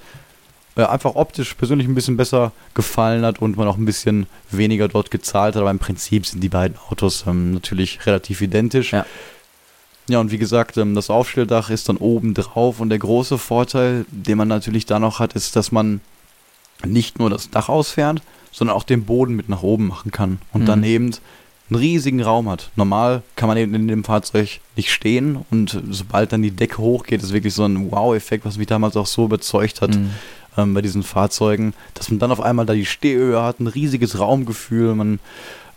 äh, einfach optisch persönlich ein bisschen besser gefallen hat und man auch ein bisschen weniger dort gezahlt hat. Aber im Prinzip sind die beiden Autos ähm, natürlich relativ identisch. Ja. Ja, und wie gesagt, ähm, das Aufstelldach ist dann oben drauf und der große Vorteil, den man natürlich da noch hat, ist, dass man nicht nur das Dach ausfährt, sondern auch den Boden mit nach oben machen kann und mhm. dann eben einen riesigen Raum hat. Normal kann man eben in dem Fahrzeug nicht stehen und sobald dann die Decke hochgeht, ist wirklich so ein Wow-Effekt, was mich damals auch so überzeugt hat mhm. Ähm, bei diesen Fahrzeugen, dass man dann auf einmal da die Stehhöhe hat, ein riesiges Raumgefühl, man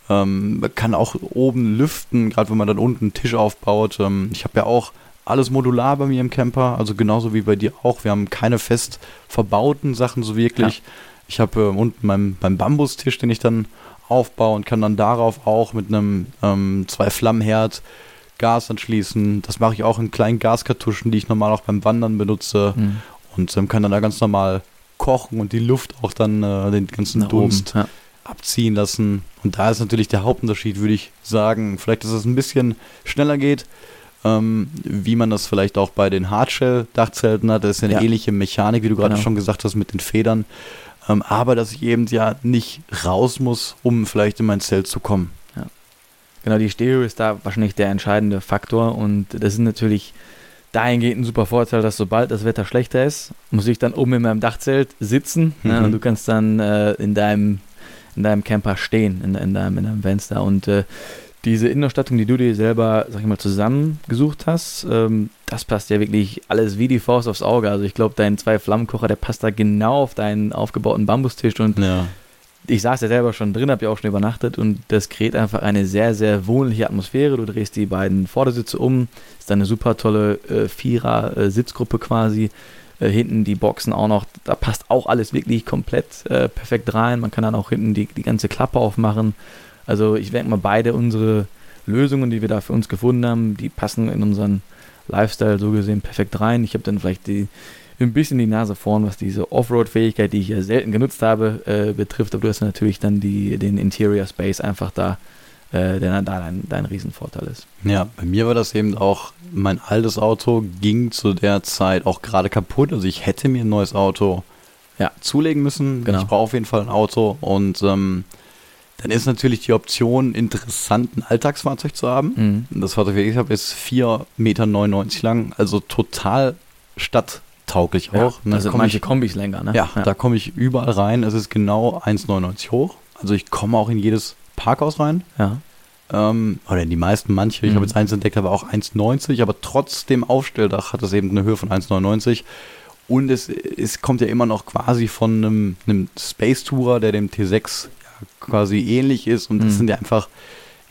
ähm, kann auch oben lüften, gerade wenn man dann unten einen Tisch aufbaut. Ähm, ich habe ja auch alles modular bei mir im Camper, also genauso wie bei dir auch. Wir haben keine fest verbauten Sachen so wirklich. Ja. Ich habe äh, unten meinen, meinen Bambustisch, den ich dann aufbaue und kann dann darauf auch mit einem ähm, zwei Flammenherd Gas anschließen. Das mache ich auch in kleinen Gaskartuschen, die ich normal auch beim Wandern benutze mhm. Und ähm, kann dann da ganz normal kochen und die Luft auch dann äh, den ganzen Nach Dunst oben, ja. abziehen lassen. Und da ist natürlich der Hauptunterschied, würde ich sagen. Vielleicht, dass es ein bisschen schneller geht, ähm, wie man das vielleicht auch bei den Hardshell-Dachzelten hat. Das ist ja eine ja. ähnliche Mechanik, wie du gerade genau. schon gesagt hast, mit den Federn. Ähm, aber dass ich eben ja nicht raus muss, um vielleicht in mein Zelt zu kommen. Ja. Genau, die Stereo ist da wahrscheinlich der entscheidende Faktor und das ist natürlich dahingehend ein super Vorteil, dass sobald das Wetter schlechter ist, muss ich dann oben in meinem Dachzelt sitzen mhm. ne, und du kannst dann äh, in, deinem, in deinem Camper stehen, in, in, deinem, in deinem Fenster und äh, diese Innenausstattung, die du dir selber, sag ich mal, zusammengesucht hast, ähm, das passt ja wirklich alles wie die Faust aufs Auge. Also ich glaube, dein zwei Flammenkocher, der passt da genau auf deinen aufgebauten Bambustisch und ja. Ich saß ja selber schon drin, habe ja auch schon übernachtet und das kreiert einfach eine sehr, sehr wohnliche Atmosphäre. Du drehst die beiden Vordersitze um, ist dann eine super tolle äh, Vierer-Sitzgruppe quasi. Äh, hinten die Boxen auch noch, da passt auch alles wirklich komplett äh, perfekt rein. Man kann dann auch hinten die, die ganze Klappe aufmachen also ich denke mal, beide unsere Lösungen, die wir da für uns gefunden haben, die passen in unseren Lifestyle so gesehen perfekt rein. Ich habe dann vielleicht die, ein bisschen die Nase vorn, was diese Offroad-Fähigkeit, die ich ja selten genutzt habe, äh, betrifft. Aber du hast natürlich dann die, den Interior Space einfach da, äh, der dann da dein, dein Riesenvorteil ist. Ja, bei mir war das eben auch, mein altes Auto ging zu der Zeit auch gerade kaputt. Also ich hätte mir ein neues Auto ja. zulegen müssen. Genau. Ich brauche auf jeden Fall ein Auto und ähm, dann ist natürlich die Option, interessant ein Alltagsfahrzeug zu haben. Mhm. Das Fahrzeug, das ich habe, ist 4,99 Meter lang, also total stadttauglich ja, auch. Ne? Da sind manche ich, Kombis länger, ne? Ja, ja, da komme ich überall rein. Es ist genau 1,99 hoch. Also ich komme auch in jedes Parkhaus rein. Ja. Ähm, oder in die meisten, manche. Ich mhm. habe jetzt eins entdeckt, aber auch 1,90, aber trotzdem Aufstelldach hat es eben eine Höhe von 1,99. Und es, es kommt ja immer noch quasi von einem, einem Space Tourer, der dem T6 quasi ähnlich ist. Und das mhm. sind ja einfach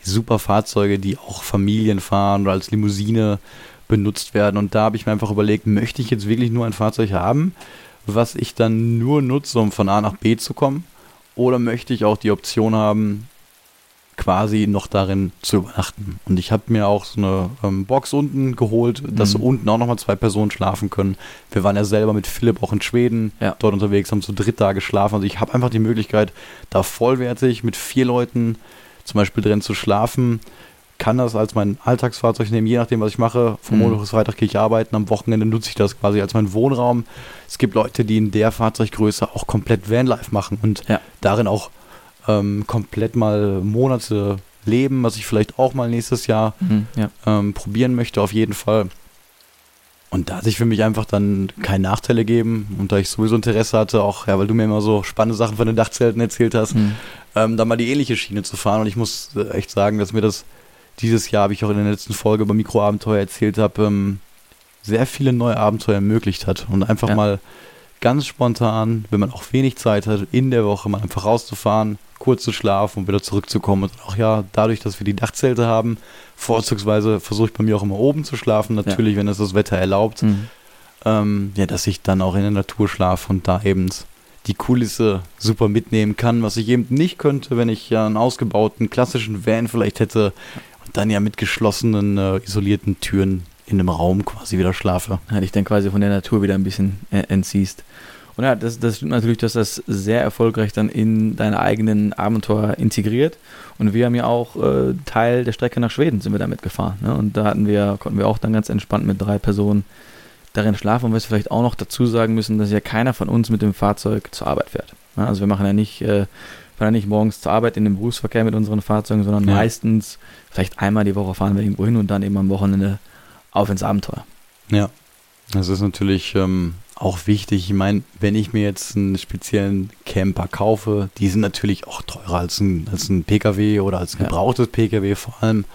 super Fahrzeuge, die auch Familien fahren oder als Limousine benutzt werden. Und da habe ich mir einfach überlegt, möchte ich jetzt wirklich nur ein Fahrzeug haben, was ich dann nur nutze, um von A nach B zu kommen? Oder möchte ich auch die Option haben, quasi noch darin zu übernachten. Und ich habe mir auch so eine ähm, Box unten geholt, dass mhm. unten auch nochmal zwei Personen schlafen können. Wir waren ja selber mit Philipp auch in Schweden ja. dort unterwegs, haben zu dritt da geschlafen. Also ich habe einfach die Möglichkeit, da vollwertig mit vier Leuten zum Beispiel drin zu schlafen. Kann das als mein Alltagsfahrzeug nehmen, je nachdem, was ich mache. Vom mhm. Montag bis Freitag gehe ich arbeiten, am Wochenende nutze ich das quasi als meinen Wohnraum. Es gibt Leute, die in der Fahrzeuggröße auch komplett Vanlife machen und ja. darin auch ähm, komplett mal Monate leben, was ich vielleicht auch mal nächstes Jahr mhm, ja. ähm, probieren möchte, auf jeden Fall. Und da sich für mich einfach dann keine Nachteile geben und da ich sowieso Interesse hatte, auch, ja, weil du mir immer so spannende Sachen von den Dachzelten erzählt hast, mhm. ähm, da mal die ähnliche Schiene zu fahren. Und ich muss äh, echt sagen, dass mir das dieses Jahr, wie ich auch in der letzten Folge über Mikroabenteuer erzählt habe, ähm, sehr viele neue Abenteuer ermöglicht hat. Und einfach ja. mal ganz spontan, wenn man auch wenig Zeit hat, in der Woche mal einfach rauszufahren, kurz zu schlafen und wieder zurückzukommen. Und auch ja, dadurch, dass wir die Dachzelte haben, vorzugsweise versuche ich bei mir auch immer oben zu schlafen, natürlich, ja. wenn es das Wetter erlaubt. Mhm. Ähm, ja, dass ich dann auch in der Natur schlafe und da eben die Kulisse super mitnehmen kann, was ich eben nicht könnte, wenn ich ja einen ausgebauten klassischen Van vielleicht hätte dann ja mit geschlossenen, äh, isolierten Türen in einem Raum quasi wieder schlafe. Ja, dich dann quasi von der Natur wieder ein bisschen äh, entziehst. Und ja, das, das stimmt natürlich, dass das sehr erfolgreich dann in deine eigenen Abenteuer integriert. Und wir haben ja auch äh, Teil der Strecke nach Schweden sind wir damit gefahren. Ne? Und da hatten wir, konnten wir auch dann ganz entspannt mit drei Personen darin schlafen. Und wir vielleicht auch noch dazu sagen müssen, dass ja keiner von uns mit dem Fahrzeug zur Arbeit fährt. Ne? Also wir machen ja nicht, äh, fahren nicht morgens zur Arbeit in den Berufsverkehr mit unseren Fahrzeugen, sondern ja. meistens vielleicht einmal die Woche fahren wir irgendwo hin und dann eben am Wochenende auf ins Abenteuer. Ja, das ist natürlich ähm, auch wichtig. Ich meine, wenn ich mir jetzt einen speziellen Camper kaufe, die sind natürlich auch teurer als ein, als ein Pkw oder als ein gebrauchtes ja. Pkw vor allem.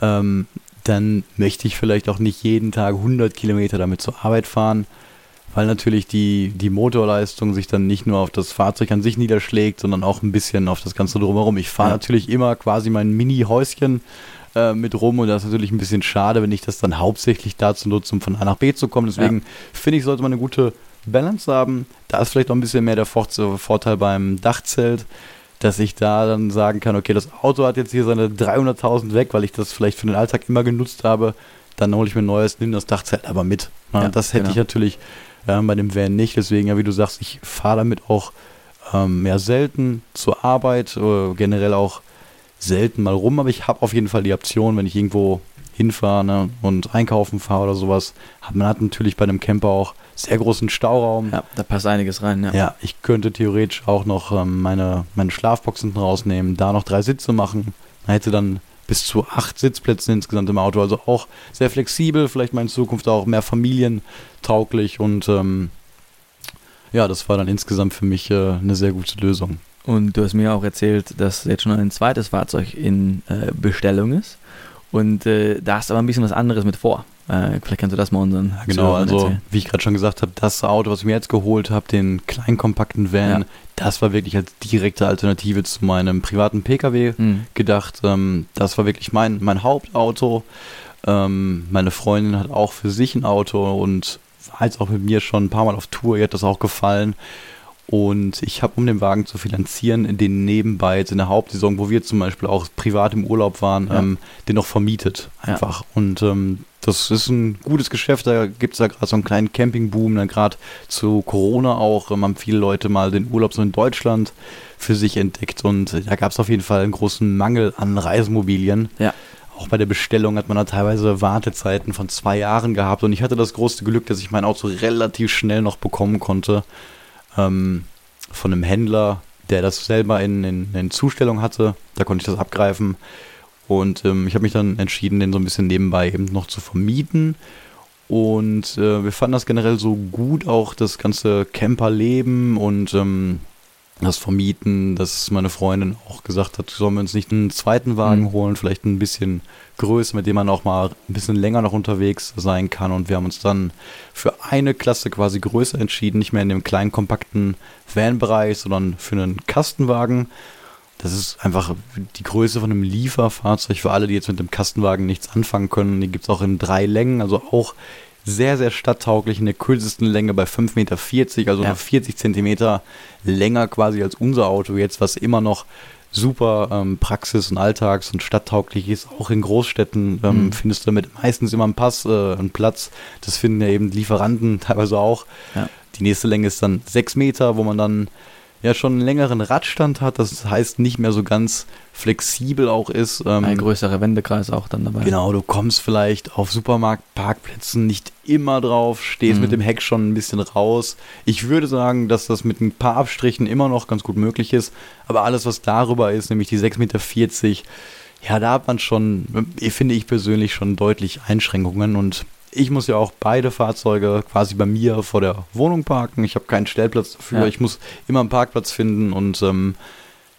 Ähm, dann möchte ich vielleicht auch nicht jeden Tag 100 Kilometer damit zur Arbeit fahren, weil natürlich die, die Motorleistung sich dann nicht nur auf das Fahrzeug an sich niederschlägt, sondern auch ein bisschen auf das Ganze drumherum. Ich fahre ja. natürlich immer quasi mein Mini-Häuschen äh, mit rum und das ist natürlich ein bisschen schade, wenn ich das dann hauptsächlich dazu nutze, um von A nach B zu kommen. Deswegen ja. finde ich, sollte man eine gute Balance haben. Da ist vielleicht noch ein bisschen mehr der Vorteil beim Dachzelt, dass ich da dann sagen kann, okay, das Auto hat jetzt hier seine 300.000 weg, weil ich das vielleicht für den Alltag immer genutzt habe. Dann hole ich mir ein neues, nehme das Dachzelt aber mit. Ja, das hätte genau. ich natürlich äh, bei dem Van nicht. Deswegen, ja, wie du sagst, ich fahre damit auch ähm, mehr selten zur Arbeit, äh, generell auch selten mal rum, aber ich habe auf jeden Fall die Option, wenn ich irgendwo hinfahre ne, und einkaufen fahre oder sowas. Man hat natürlich bei einem Camper auch sehr großen Stauraum. Ja, da passt einiges rein. Ja, ja ich könnte theoretisch auch noch ähm, meine, meine Schlafbox hinten rausnehmen, da noch drei Sitze machen. Man hätte dann bis zu acht Sitzplätzen insgesamt im Auto. Also auch sehr flexibel, vielleicht mal in Zukunft auch mehr familientauglich und ähm, ja, das war dann insgesamt für mich äh, eine sehr gute Lösung. Und du hast mir auch erzählt, dass jetzt schon ein zweites Fahrzeug in äh, Bestellung ist. Und äh, da hast du aber ein bisschen was anderes mit vor. Äh, vielleicht kannst du das mal unseren. Genau, also erzählen. wie ich gerade schon gesagt habe, das Auto, was ich mir jetzt geholt habe, den kleinen kompakten Van, ja. das war wirklich als direkte Alternative zu meinem privaten Pkw mhm. gedacht. Ähm, das war wirklich mein, mein Hauptauto. Ähm, meine Freundin hat auch für sich ein Auto und war jetzt auch mit mir schon ein paar Mal auf Tour. Ihr hat das auch gefallen. Und ich habe, um den Wagen zu finanzieren, den nebenbei jetzt in der Hauptsaison, wo wir zum Beispiel auch privat im Urlaub waren, ja. ähm, den noch vermietet einfach. Ja. Und ähm, das ist ein gutes Geschäft. Da gibt es ja gerade so einen kleinen Campingboom. Dann gerade zu Corona auch ähm, haben viele Leute mal den Urlaub so in Deutschland für sich entdeckt. Und da gab es auf jeden Fall einen großen Mangel an Reisemobilien. Ja. Auch bei der Bestellung hat man da teilweise Wartezeiten von zwei Jahren gehabt. Und ich hatte das große Glück, dass ich mein Auto relativ schnell noch bekommen konnte ähm, von einem Händler, der das selber in, in, in, Zustellung hatte. Da konnte ich das abgreifen. Und ähm, ich habe mich dann entschieden, den so ein bisschen nebenbei eben noch zu vermieten. Und äh, wir fanden das generell so gut, auch das ganze Camperleben und ähm, das Vermieten, dass meine Freundin auch gesagt hat, sollen wir uns nicht einen zweiten Wagen mhm. holen, vielleicht ein bisschen größer, mit dem man auch mal ein bisschen länger noch unterwegs sein kann. Und wir haben uns dann für eine Klasse quasi größer entschieden, nicht mehr in dem kleinen, kompakten Van-Bereich, sondern für einen Kastenwagen. Das ist einfach die Größe von einem Lieferfahrzeug für alle, die jetzt mit dem Kastenwagen nichts anfangen können. Die gibt es auch in drei Längen, also auch sehr, sehr stadttauglich in der kürzesten Länge bei 5,40 Meter, also ja. noch 40 Zentimeter länger quasi als unser Auto jetzt, was immer noch super ähm, praxis- und alltags- und stadttauglich ist. Auch in Großstädten ähm, mhm. findest du damit meistens immer einen Pass, äh, einen Platz. Das finden ja eben Lieferanten teilweise auch. Ja. Die nächste Länge ist dann 6 Meter, wo man dann ja schon einen längeren Radstand hat, das heißt nicht mehr so ganz flexibel auch ist. Ähm, Ein größerer Wendekreis auch dann dabei. Genau, du kommst vielleicht auf Supermarktparkplätzen nicht immer drauf, stehst mhm. mit dem Heck schon ein bisschen raus. Ich würde sagen, dass das mit ein paar Abstrichen immer noch ganz gut möglich ist, aber alles, was darüber ist, nämlich die 6,40 Meter, ja, da hat man schon, finde ich persönlich, schon deutlich Einschränkungen und ich muss ja auch beide Fahrzeuge quasi bei mir vor der Wohnung parken. Ich habe keinen Stellplatz dafür. Ja. Ich muss immer einen Parkplatz finden und ähm,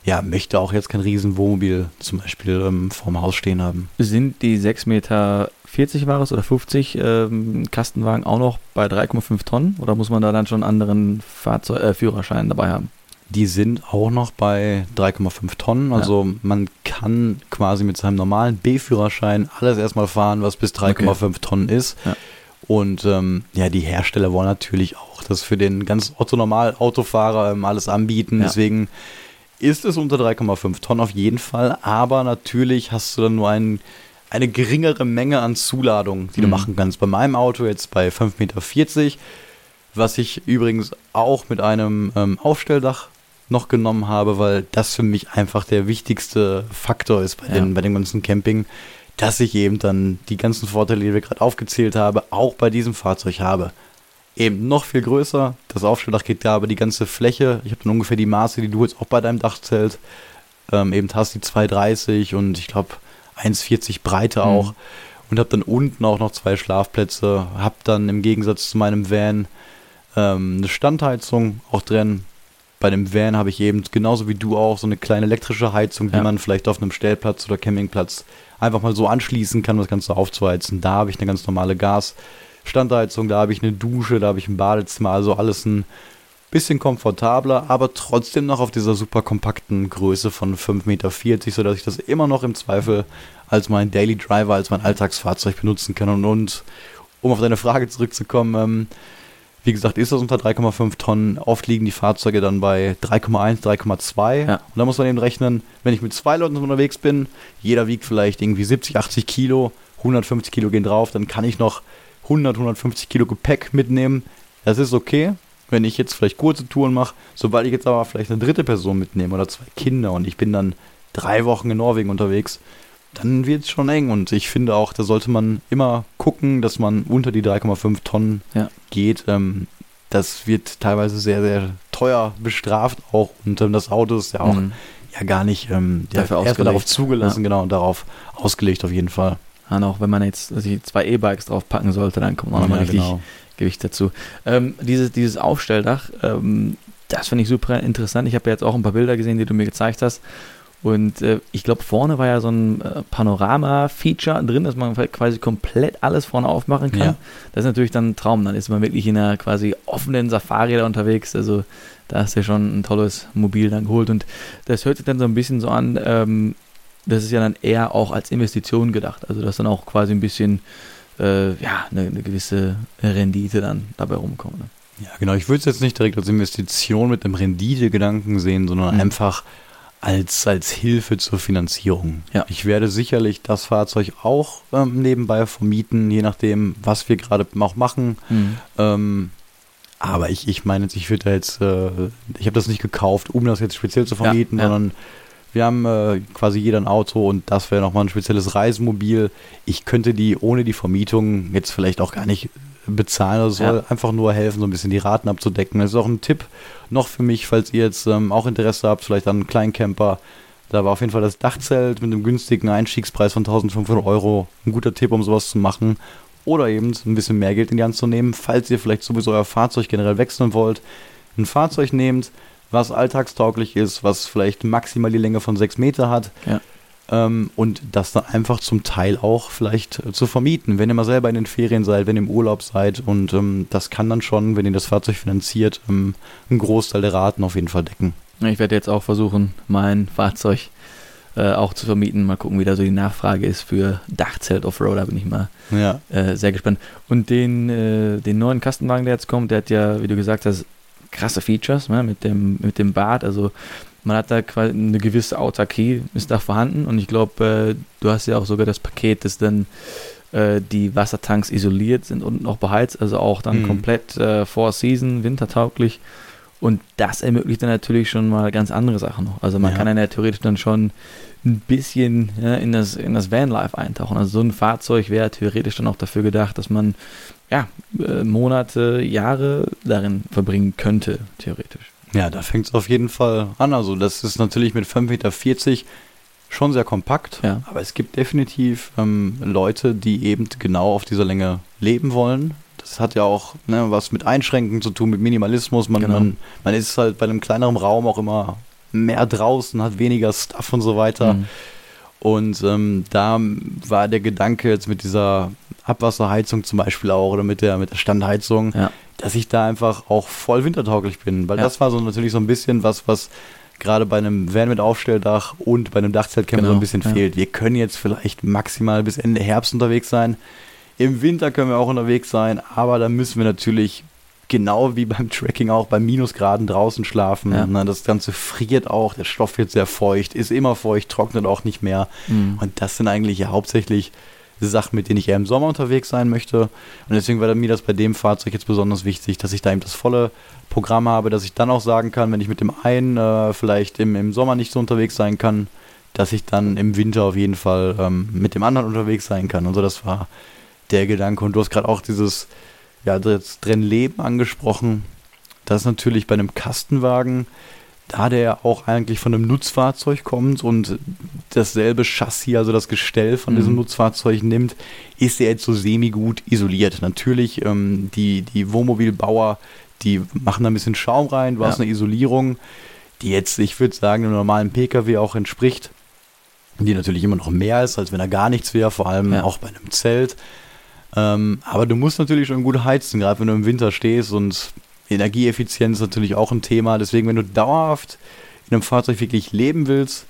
ja, möchte auch jetzt kein riesen Wohnmobil zum Beispiel ähm, vorm Haus stehen haben. Sind die 6 Meter 40 war es oder 50 ähm, Kastenwagen auch noch bei 3,5 Tonnen oder muss man da dann schon einen anderen Fahrzeug, äh, Führerschein dabei haben? Die sind auch noch bei 3,5 Tonnen. Also ja. man kann quasi mit seinem normalen B-Führerschein alles erstmal fahren, was bis 3,5 okay. Tonnen ist. Ja. Und ähm, ja, die Hersteller wollen natürlich auch das für den ganz Otto-Normal-Autofahrer ähm, alles anbieten. Ja. Deswegen ist es unter 3,5 Tonnen auf jeden Fall. Aber natürlich hast du dann nur ein, eine geringere Menge an Zuladung, die mhm. du machen kannst. Bei meinem Auto jetzt bei 5,40 Meter, was ich übrigens auch mit einem ähm, Aufstelldach noch genommen habe, weil das für mich einfach der wichtigste Faktor ist bei, ja. den, bei dem ganzen Camping, dass ich eben dann die ganzen Vorteile, die wir gerade aufgezählt haben, auch bei diesem Fahrzeug habe. Eben noch viel größer, das Aufstelldach geht da, aber die ganze Fläche, ich habe dann ungefähr die Maße, die du jetzt auch bei deinem Dachzelt ähm, eben hast, die 2,30 und ich glaube 1,40 Breite mhm. auch und habe dann unten auch noch zwei Schlafplätze, habe dann im Gegensatz zu meinem Van ähm, eine Standheizung auch drin, bei dem Van habe ich eben genauso wie du auch so eine kleine elektrische Heizung, die ja. man vielleicht auf einem Stellplatz oder Campingplatz einfach mal so anschließen kann, um das Ganze aufzuheizen. Da habe ich eine ganz normale Gasstandheizung, da habe ich eine Dusche, da habe ich ein Badezimmer, also alles ein bisschen komfortabler, aber trotzdem noch auf dieser super kompakten Größe von 5,40 Meter, sodass ich das immer noch im Zweifel als mein Daily Driver, als mein Alltagsfahrzeug benutzen kann. Und, und um auf deine Frage zurückzukommen, ähm, wie gesagt, ist das unter 3,5 Tonnen. Oft liegen die Fahrzeuge dann bei 3,1, 3,2. Ja. Und da muss man eben rechnen, wenn ich mit zwei Leuten unterwegs bin, jeder wiegt vielleicht irgendwie 70, 80 Kilo, 150 Kilo gehen drauf, dann kann ich noch 100, 150 Kilo Gepäck mitnehmen. Das ist okay, wenn ich jetzt vielleicht kurze Touren mache. Sobald ich jetzt aber vielleicht eine dritte Person mitnehme oder zwei Kinder und ich bin dann drei Wochen in Norwegen unterwegs, dann wird es schon eng. Und ich finde auch, da sollte man immer gucken, dass man unter die 3,5 Tonnen ja. geht. Ähm, das wird teilweise sehr, sehr teuer bestraft auch. Und ähm, das Auto ist ja auch mhm. ja gar nicht ähm, erstmal darauf zugelassen, ja. genau, und darauf ausgelegt auf jeden Fall. Und auch wenn man jetzt also zwei E-Bikes drauf packen sollte, dann kommt auch nochmal ja, richtig genau. Gewicht dazu. Ähm, dieses, dieses Aufstelldach, ähm, das finde ich super interessant. Ich habe ja jetzt auch ein paar Bilder gesehen, die du mir gezeigt hast. Und äh, ich glaube, vorne war ja so ein äh, Panorama-Feature drin, dass man quasi komplett alles vorne aufmachen kann. Ja. Das ist natürlich dann ein Traum. Dann ist man wirklich in einer quasi offenen Safari da unterwegs. Also da hast du schon ein tolles Mobil dann geholt. Und das hört sich dann so ein bisschen so an, ähm, das ist ja dann eher auch als Investition gedacht. Also dass dann auch quasi ein bisschen äh, ja, eine, eine, gewisse Rendite dann dabei rumkommt. Ne? Ja, genau. Ich würde es jetzt nicht direkt als Investition mit einem Rendite-Gedanken sehen, sondern mhm. einfach als, als Hilfe zur Finanzierung. Ja. Ich werde sicherlich das Fahrzeug auch ähm, nebenbei vermieten, je nachdem, was wir gerade auch machen. Mhm. Ähm, aber ich, ich meine, ich würde jetzt, äh, ich habe das nicht gekauft, um das jetzt speziell zu vermieten, ja, ja. sondern wir haben äh, quasi jeder ein Auto und das wäre nochmal ein spezielles Reisemobil. Ich könnte die ohne die Vermietung jetzt vielleicht auch gar nicht bezahlen. Also soll ja. einfach nur helfen, so ein bisschen die Raten abzudecken. Das ist auch ein Tipp noch für mich, falls ihr jetzt ähm, auch Interesse habt, vielleicht an einem Kleincamper. Da war auf jeden Fall das Dachzelt mit einem günstigen Einstiegspreis von 1500 Euro ein guter Tipp, um sowas zu machen. Oder eben ein bisschen mehr Geld in die Hand zu nehmen, falls ihr vielleicht sowieso euer Fahrzeug generell wechseln wollt. Ein Fahrzeug nehmt, was alltagstauglich ist, was vielleicht maximal die Länge von 6 Meter hat. Ja ähm, und das dann einfach zum Teil auch vielleicht äh, zu vermieten, wenn ihr mal selber in den Ferien seid, wenn ihr im Urlaub seid und ähm, das kann dann schon, wenn ihr das Fahrzeug finanziert, ähm, einen Großteil der Raten auf jeden Fall decken. Ich werde jetzt auch versuchen, mein Fahrzeug äh, auch zu vermieten. Mal gucken, wie da so die Nachfrage ist für Dachzelt Offroad. Da bin ich mal ja. äh, sehr gespannt. Und den, äh, den neuen Kastenwagen, der jetzt kommt, der hat ja, wie du gesagt hast, krasse Features ne, mit, dem, mit dem Bad. Also man hat da quasi eine gewisse Autarkie, ist da vorhanden und ich glaube, äh, du hast ja auch sogar das Paket, das dann äh, die Wassertanks isoliert sind und noch beheizt, also auch dann mhm. komplett äh, Four Season, wintertauglich. Und das ermöglicht dann natürlich schon mal ganz andere Sachen noch. Also man ja. kann dann ja theoretisch dann schon ein bisschen ja, in, das, in das Vanlife eintauchen. Also so ein Fahrzeug wäre theoretisch dann auch dafür gedacht, dass man ja, äh, Monate, Jahre darin verbringen könnte, theoretisch. Ja, da fängt es auf jeden Fall an. Also das ist natürlich mit 5,40 Meter schon sehr kompakt, ja. aber es gibt definitiv ähm, Leute, die eben genau auf dieser Länge leben wollen. Das hat ja auch ne, was mit Einschränken zu tun, mit Minimalismus. Man, genau. man, man ist halt bei einem kleineren Raum auch immer mehr draußen, hat weniger Stuff und so weiter. Mhm. Und ähm, da war der Gedanke jetzt mit dieser Abwasserheizung zum Beispiel auch oder mit der, mit der Standheizung, ja dass ich da einfach auch voll wintertauglich bin. Weil ja. das war so natürlich so ein bisschen was, was gerade bei einem Van mit Aufstelldach und bei einem Dachzeltcamper genau, so ein bisschen ja. fehlt. Wir können jetzt vielleicht maximal bis Ende Herbst unterwegs sein. Im Winter können wir auch unterwegs sein, aber da müssen wir natürlich genau wie beim Tracking auch bei Minusgraden draußen schlafen. Ja. Das Ganze friert auch, der Stoff wird sehr feucht, ist immer feucht, trocknet auch nicht mehr. Mhm. Und das sind eigentlich ja hauptsächlich Sachen, mit denen ich eher im Sommer unterwegs sein möchte. Und deswegen war mir das bei dem Fahrzeug jetzt besonders wichtig, dass ich da eben das volle Programm habe, dass ich dann auch sagen kann, wenn ich mit dem einen äh, vielleicht im, im Sommer nicht so unterwegs sein kann, dass ich dann im Winter auf jeden Fall ähm, mit dem anderen unterwegs sein kann. Und so, das war der Gedanke. Und du hast gerade auch dieses, ja, das drin Leben angesprochen. Das ist natürlich bei einem Kastenwagen da der auch eigentlich von einem Nutzfahrzeug kommt und dasselbe Chassis, also das Gestell von mhm. diesem Nutzfahrzeug nimmt, ist er jetzt so semi-gut isoliert. Natürlich, ähm, die, die Wohnmobilbauer, die machen da ein bisschen Schaum rein, du ja. hast eine Isolierung, die jetzt, ich würde sagen, einem normalen Pkw auch entspricht, die natürlich immer noch mehr ist, als wenn er gar nichts wäre, vor allem ja. auch bei einem Zelt. Ähm, aber du musst natürlich schon gut heizen, gerade wenn du im Winter stehst und Energieeffizienz ist natürlich auch ein Thema. Deswegen, wenn du dauerhaft in einem Fahrzeug wirklich leben willst,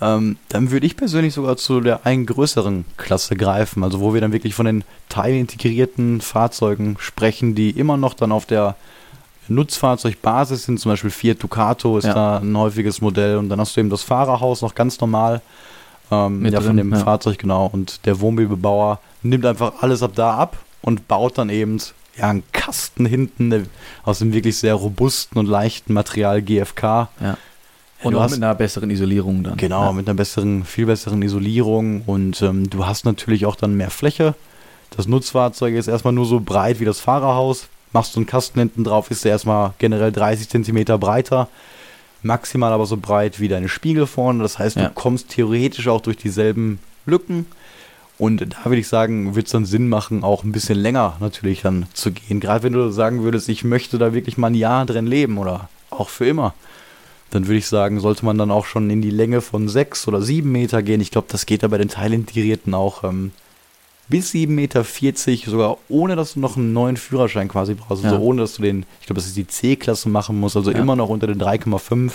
ähm, dann würde ich persönlich sogar zu der einen größeren Klasse greifen. Also wo wir dann wirklich von den teilintegrierten Fahrzeugen sprechen, die immer noch dann auf der Nutzfahrzeugbasis sind. Zum Beispiel Fiat Ducato ist ja. da ein häufiges Modell. Und dann hast du eben das Fahrerhaus noch ganz normal. Ähm, ja, von dem ja. Fahrzeug, genau. Und der Wohnmobilbauer nimmt einfach alles ab da ab und baut dann eben ja, einen Kasten hinten aus dem wirklich sehr robusten und leichten Material GFK. Ja. Und auch hast, mit einer besseren Isolierung dann. Genau, ja. mit einer besseren, viel besseren Isolierung und ähm, du hast natürlich auch dann mehr Fläche. Das Nutzfahrzeug ist erstmal nur so breit wie das Fahrerhaus. Machst du einen Kasten hinten drauf, ist der erstmal generell 30 cm breiter. Maximal aber so breit wie deine Spiegel vorne. Das heißt, du ja. kommst theoretisch auch durch dieselben Lücken. Und da würde ich sagen, wird es dann Sinn machen, auch ein bisschen länger natürlich dann zu gehen. Gerade wenn du sagen würdest, ich möchte da wirklich mal ein Jahr drin leben oder auch für immer. Dann würde ich sagen, sollte man dann auch schon in die Länge von sechs oder sieben Meter gehen. Ich glaube, das geht da bei den Teilintegrierten auch ähm, bis 7,40 Meter, sogar ohne dass du noch einen neuen Führerschein quasi brauchst. Also ja. ohne dass du den, ich glaube, das ist die C-Klasse machen musst, also ja. immer noch unter den 3,5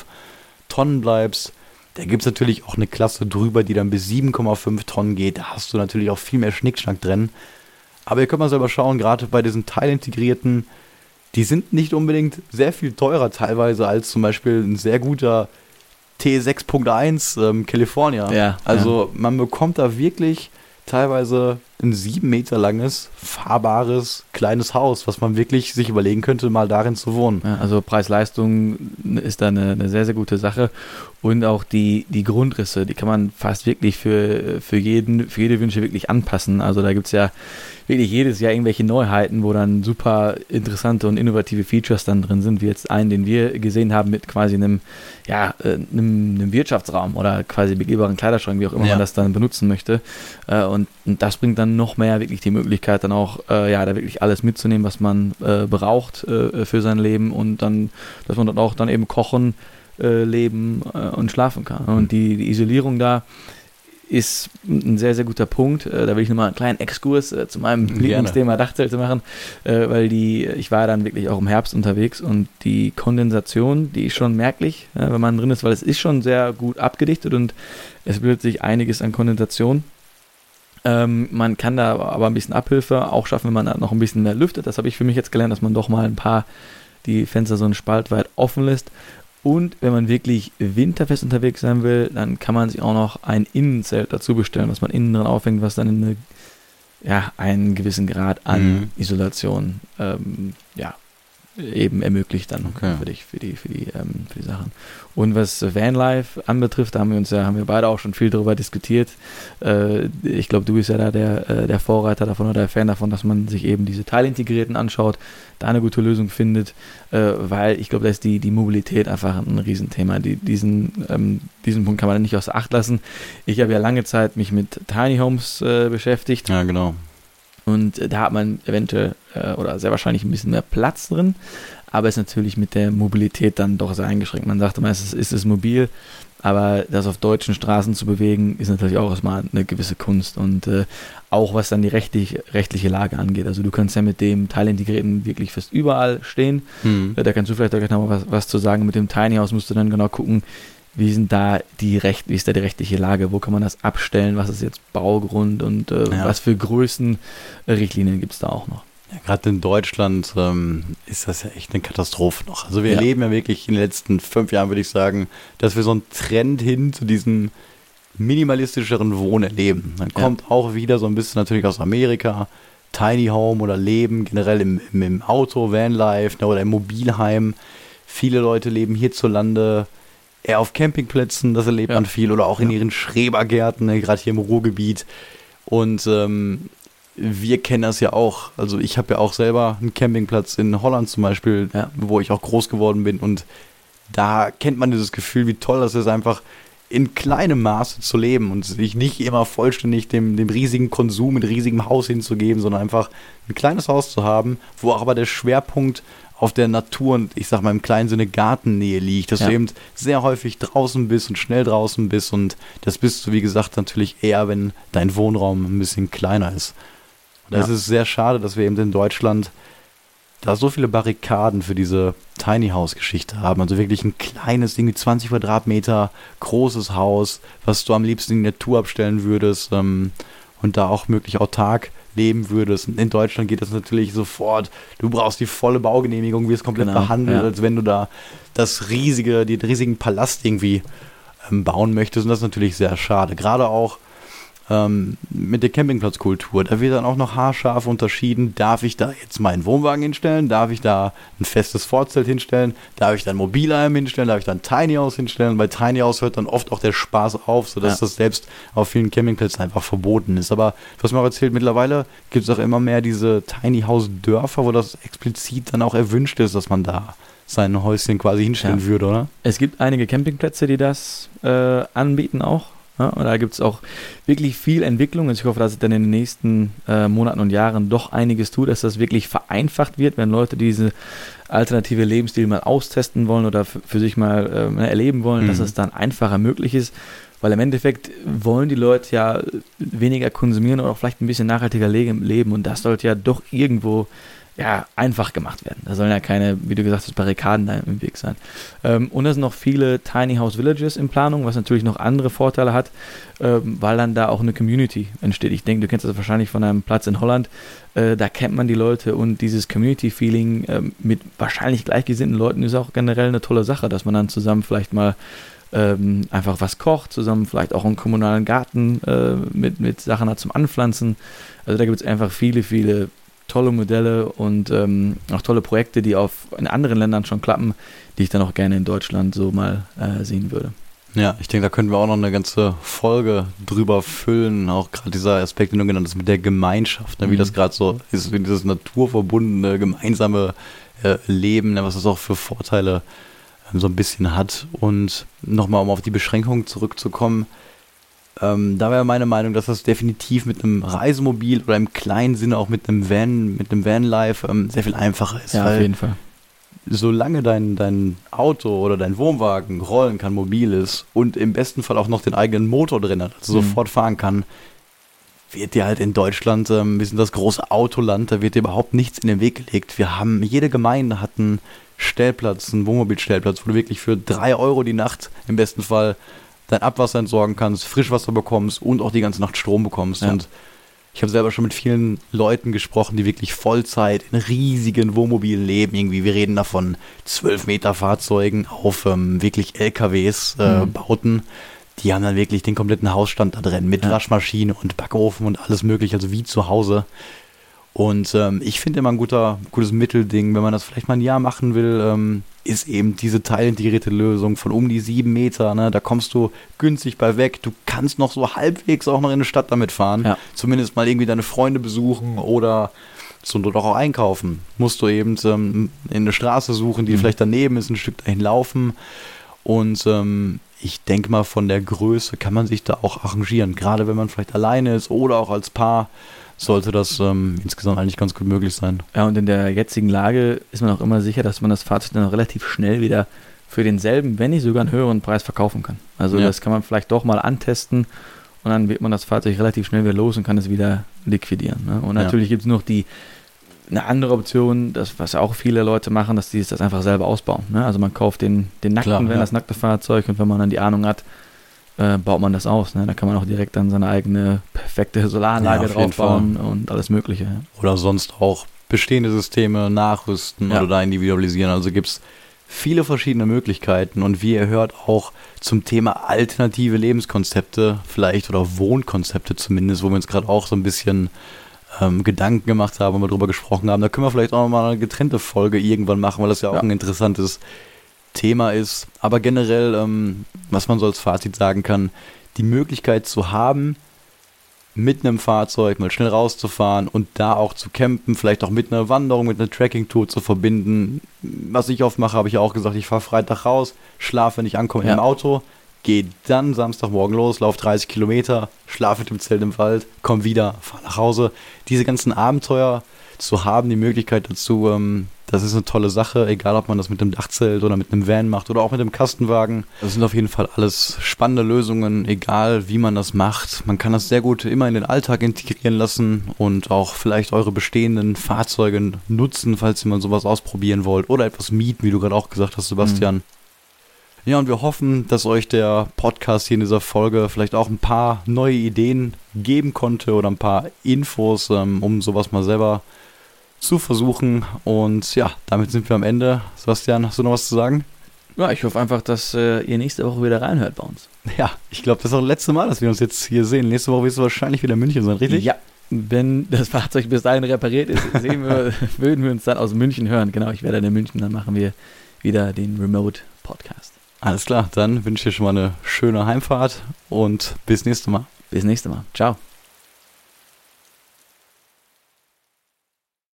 Tonnen bleibst. Da gibt es natürlich auch eine Klasse drüber, die dann bis 7,5 Tonnen geht. Da hast du natürlich auch viel mehr Schnickschnack drin. Aber ihr könnt mal selber schauen, gerade bei diesen teilintegrierten, die sind nicht unbedingt sehr viel teurer teilweise als zum Beispiel ein sehr guter T6.1 ähm, California. Ja, also ja. man bekommt da wirklich teilweise ein sieben Meter langes, fahrbares, kleines Haus, was man wirklich sich überlegen könnte, mal darin zu wohnen. Ja, also Preis-Leistung ist da eine, eine, sehr, sehr gute Sache. Und auch die, die Grundrisse, die kann man fast wirklich für, für, jeden, für jede Wünsche wirklich anpassen. Also da gibt es ja wirklich jedes Jahr irgendwelche Neuheiten, wo dann super interessante und innovative Features dann drin sind, wie jetzt einen, den wir gesehen haben mit quasi einem, ja, äh, einem, einem Wirtschaftsraum oder quasi begehbaren Kleiderschrank, wie auch immer ja. man das dann benutzen möchte. Äh, und, und, das bringt dann noch mehr wirklich die Möglichkeit, dann auch, äh, ja, da wirklich alles mitzunehmen, was man braucht für sein Leben und dann, dass man dann auch dann eben kochen, leben und schlafen kann. Und die, die Isolierung da, ist ein sehr, sehr guter Punkt. Äh, da will ich nochmal einen kleinen Exkurs äh, zu meinem Lieblingsthema Dachzelte machen, äh, weil die, ich war dann wirklich auch im Herbst unterwegs und die Kondensation, die ist schon merklich, wenn man drin ist, weil es ist schon sehr gut abgedichtet und es bildet sich einiges an Kondensation. Ähm, man kann da aber ein bisschen Abhilfe auch schaffen, wenn man da noch ein bisschen mehr lüftet. Das habe ich für mich jetzt gelernt, dass man doch mal ein paar die Fenster so einen Spalt weit offen lässt und wenn man wirklich winterfest unterwegs sein will, dann kann man sich auch noch ein Innenzelt dazu bestellen, was man innen drin aufhängt, was dann eine, ja, einen gewissen Grad an mhm. Isolation ähm, ja, eben ermöglicht dann okay. für dich, für die, für die, ähm, für die Sachen. Und was Vanlife anbetrifft, da haben wir uns ja, haben wir beide auch schon viel darüber diskutiert. Äh, ich glaube, du bist ja da der, äh, der Vorreiter davon oder der Fan davon, dass man sich eben diese Teilintegrierten anschaut, da eine gute Lösung findet, äh, weil ich glaube, da ist die, die Mobilität einfach ein Riesenthema. Die, diesen, ähm, diesen Punkt kann man nicht außer Acht lassen. Ich habe ja lange Zeit mich mit Tiny Homes äh, beschäftigt. Ja, genau. Und da hat man eventuell äh, oder sehr wahrscheinlich ein bisschen mehr Platz drin, aber ist natürlich mit der Mobilität dann doch sehr eingeschränkt. Man sagt es ist, es mobil, aber das auf deutschen Straßen zu bewegen, ist natürlich auch erstmal eine gewisse Kunst und äh, auch was dann die rechtlich, rechtliche Lage angeht. Also du kannst ja mit dem Teilintegrierten wirklich fast überall stehen. Mhm. Da kannst du vielleicht auch noch was, was zu sagen. Mit dem Tiny House musst du dann genau gucken, wie sind da die Recht, wie ist da die rechtliche Lage? Wo kann man das abstellen? Was ist jetzt Baugrund und äh, ja. was für Größen äh, gibt es da auch noch? Ja, Gerade in Deutschland ähm, ist das ja echt eine Katastrophe noch. Also wir ja. erleben ja wirklich in den letzten fünf Jahren, würde ich sagen, dass wir so einen Trend hin zu diesem minimalistischeren Wohnen erleben. Dann kommt ja. auch wieder so ein bisschen natürlich aus Amerika, Tiny Home oder Leben generell im, im, im Auto, Vanlife ne, oder im Mobilheim. Viele Leute leben hierzulande eher auf Campingplätzen, das erlebt ja. man viel, oder auch in ihren Schrebergärten, ne, gerade hier im Ruhrgebiet. Und ähm, wir kennen das ja auch. Also ich habe ja auch selber einen Campingplatz in Holland zum Beispiel, ja. wo ich auch groß geworden bin. Und da kennt man dieses Gefühl, wie toll das ist, einfach in kleinem Maße zu leben und sich nicht immer vollständig dem, dem riesigen Konsum mit riesigem Haus hinzugeben, sondern einfach ein kleines Haus zu haben, wo auch aber der Schwerpunkt auf der Natur und ich sag mal im kleinen Sinne Gartennähe liegt, dass ja. du eben sehr häufig draußen bist und schnell draußen bist und das bist du, wie gesagt, natürlich eher, wenn dein Wohnraum ein bisschen kleiner ist. Und das ja. ist sehr schade, dass wir eben in Deutschland da so viele Barrikaden für diese Tiny House Geschichte haben. Also wirklich ein kleines, irgendwie 20 Quadratmeter großes Haus, was du am liebsten in die Natur abstellen würdest ähm, und da auch möglich autark leben würdest. In Deutschland geht das natürlich sofort. Du brauchst die volle Baugenehmigung, wirst komplett genau, behandelt, ja. als wenn du da das riesige, den riesigen Palast irgendwie ähm, bauen möchtest. Und das ist natürlich sehr schade. Gerade auch ähm, mit der Campingplatzkultur. Da wird dann auch noch haarscharf unterschieden. Darf ich da jetzt meinen Wohnwagen hinstellen? Darf ich da ein festes Vorzelt hinstellen? Darf ich da ein Mobilheim hinstellen? Darf ich da ein Tiny House hinstellen? Bei Tiny House hört dann oft auch der Spaß auf, sodass ja. das selbst auf vielen Campingplätzen einfach verboten ist. Aber was man auch erzählt, mittlerweile gibt es auch immer mehr diese Tiny House Dörfer, wo das explizit dann auch erwünscht ist, dass man da sein Häuschen quasi hinstellen ja. würde, oder? Es gibt einige Campingplätze, die das äh, anbieten auch. Ja, und da gibt es auch wirklich viel Entwicklung. Also ich hoffe, dass es dann in den nächsten äh, Monaten und Jahren doch einiges tut, dass das wirklich vereinfacht wird, wenn Leute diese alternative Lebensstil mal austesten wollen oder für sich mal äh, erleben wollen, mhm. dass es dann einfacher möglich ist. Weil im Endeffekt wollen die Leute ja weniger konsumieren oder auch vielleicht ein bisschen nachhaltiger leben. Und das sollte ja doch irgendwo ja, einfach gemacht werden. Da sollen ja keine, wie du gesagt hast, Barrikaden da im Weg sein. Ähm, und es sind noch viele Tiny House Villages in Planung, was natürlich noch andere Vorteile hat, ähm, weil dann da auch eine Community entsteht. Ich denke, du kennst das wahrscheinlich von einem Platz in Holland. Äh, da kennt man die Leute und dieses Community-Feeling äh, mit wahrscheinlich gleichgesinnten Leuten ist auch generell eine tolle Sache, dass man dann zusammen vielleicht mal ähm, einfach was kocht, zusammen vielleicht auch einen kommunalen Garten äh, mit, mit Sachen hat zum Anpflanzen. Also da gibt es einfach viele, viele tolle Modelle und ähm, auch tolle Projekte, die auf in anderen Ländern schon klappen, die ich dann auch gerne in Deutschland so mal äh, sehen würde. Ja, ich denke, da können wir auch noch eine ganze Folge drüber füllen. Auch gerade dieser Aspekt, den du genannt hast, mit der Gemeinschaft, ne, mhm. wie das gerade so ist, wie dieses naturverbundene, gemeinsame äh, Leben, ne, was das auch für Vorteile äh, so ein bisschen hat. Und nochmal, um auf die Beschränkungen zurückzukommen, ähm, da wäre meine Meinung, dass das definitiv mit einem Reisemobil oder im kleinen Sinne auch mit einem Van, mit einem Vanlife ähm, sehr viel einfacher ist. Ja, auf jeden Fall. Solange dein, dein Auto oder dein Wohnwagen rollen kann, mobil ist und im besten Fall auch noch den eigenen Motor drin hat, also mhm. sofort fahren kann, wird dir halt in Deutschland, ähm, wir sind das große Autoland, da wird dir überhaupt nichts in den Weg gelegt. Wir haben, jede Gemeinde hat einen Stellplatz, einen Wohnmobilstellplatz, wo du wirklich für drei Euro die Nacht im besten Fall dein Abwasser entsorgen kannst, Frischwasser bekommst und auch die ganze Nacht Strom bekommst. Ja. Und ich habe selber schon mit vielen Leuten gesprochen, die wirklich Vollzeit in riesigen Wohnmobilen leben. Irgendwie, wir reden davon 12 Meter Fahrzeugen auf ähm, wirklich LKWs äh, mhm. bauten. Die haben dann wirklich den kompletten Hausstand da drin mit ja. Waschmaschine und Backofen und alles mögliche, also wie zu Hause. Und ähm, ich finde immer ein guter, gutes Mittelding, wenn man das vielleicht mal ein Jahr machen will, ähm, ist eben diese teilintegrierte Lösung von um die sieben Meter. Ne? Da kommst du günstig bei weg. Du kannst noch so halbwegs auch noch in eine Stadt damit fahren. Ja. Zumindest mal irgendwie deine Freunde besuchen oder so dort auch einkaufen. Musst du eben ähm, in eine Straße suchen, die mhm. vielleicht daneben ist, ein Stück dahin laufen. Und ähm, ich denke mal, von der Größe kann man sich da auch arrangieren. Gerade wenn man vielleicht alleine ist oder auch als Paar sollte das ähm, insgesamt eigentlich ganz gut möglich sein. Ja, und in der jetzigen Lage ist man auch immer sicher, dass man das Fahrzeug dann relativ schnell wieder für denselben, wenn nicht sogar einen höheren Preis verkaufen kann. Also ja. das kann man vielleicht doch mal antesten und dann wird man das Fahrzeug relativ schnell wieder los und kann es wieder liquidieren. Ne? Und natürlich ja. gibt es noch die eine andere Option, das, was auch viele Leute machen, dass die das einfach selber ausbauen. Ne? Also man kauft den, den nackten, Klar, wenn ja. das nackte Fahrzeug und wenn man dann die Ahnung hat, äh, baut man das aus. Ne? Da kann man auch direkt dann seine eigene perfekte Solaranlage ja, drauf bauen und alles Mögliche. Ja. Oder sonst auch bestehende Systeme nachrüsten ja. oder da individualisieren. Also gibt es viele verschiedene Möglichkeiten und wie ihr hört auch zum Thema alternative Lebenskonzepte vielleicht oder Wohnkonzepte zumindest, wo wir uns gerade auch so ein bisschen ähm, Gedanken gemacht haben und wir darüber gesprochen haben. Da können wir vielleicht auch nochmal eine getrennte Folge irgendwann machen, weil das ja auch ein interessantes Thema ist. Aber generell, ähm, was man so als Fazit sagen kann, die Möglichkeit zu haben, mit einem Fahrzeug mal schnell rauszufahren und da auch zu campen, vielleicht auch mit einer Wanderung, mit einer Tracking-Tour zu verbinden. Was ich oft mache, habe ich auch gesagt, ich fahre Freitag raus, schlafe, wenn ich ankomme ja. im Auto, gehe dann Samstagmorgen los, laufe 30 Kilometer, schlafe mit dem Zelt im Wald, komme wieder, fahre nach Hause. Diese ganzen Abenteuer zu haben, die Möglichkeit dazu, ähm, das ist eine tolle Sache, egal ob man das mit einem Dachzelt oder mit einem Van macht oder auch mit einem Kastenwagen. Das sind auf jeden Fall alles spannende Lösungen, egal wie man das macht. Man kann das sehr gut immer in den Alltag integrieren lassen und auch vielleicht eure bestehenden Fahrzeuge nutzen, falls ihr mal sowas ausprobieren wollt oder etwas mieten, wie du gerade auch gesagt hast, Sebastian. Mhm. Ja, und wir hoffen, dass euch der Podcast hier in dieser Folge vielleicht auch ein paar neue Ideen geben konnte oder ein paar Infos, ähm, um sowas mal selber zu versuchen. Und ja, damit sind wir am Ende. Sebastian, hast du noch was zu sagen? Ja, ich hoffe einfach, dass äh, ihr nächste Woche wieder reinhört bei uns. Ja, ich glaube, das ist auch das letzte Mal, dass wir uns jetzt hier sehen. Nächste Woche wirst du wahrscheinlich wieder in München sein, richtig? Ja. Wenn das Fahrzeug bis dahin repariert ist, sehen wir, würden wir uns dann aus München hören. Genau, ich werde dann in München, dann machen wir wieder den Remote Podcast. Alles klar, dann wünsche ich dir schon mal eine schöne Heimfahrt und bis nächste Mal. Bis nächste Mal. Ciao.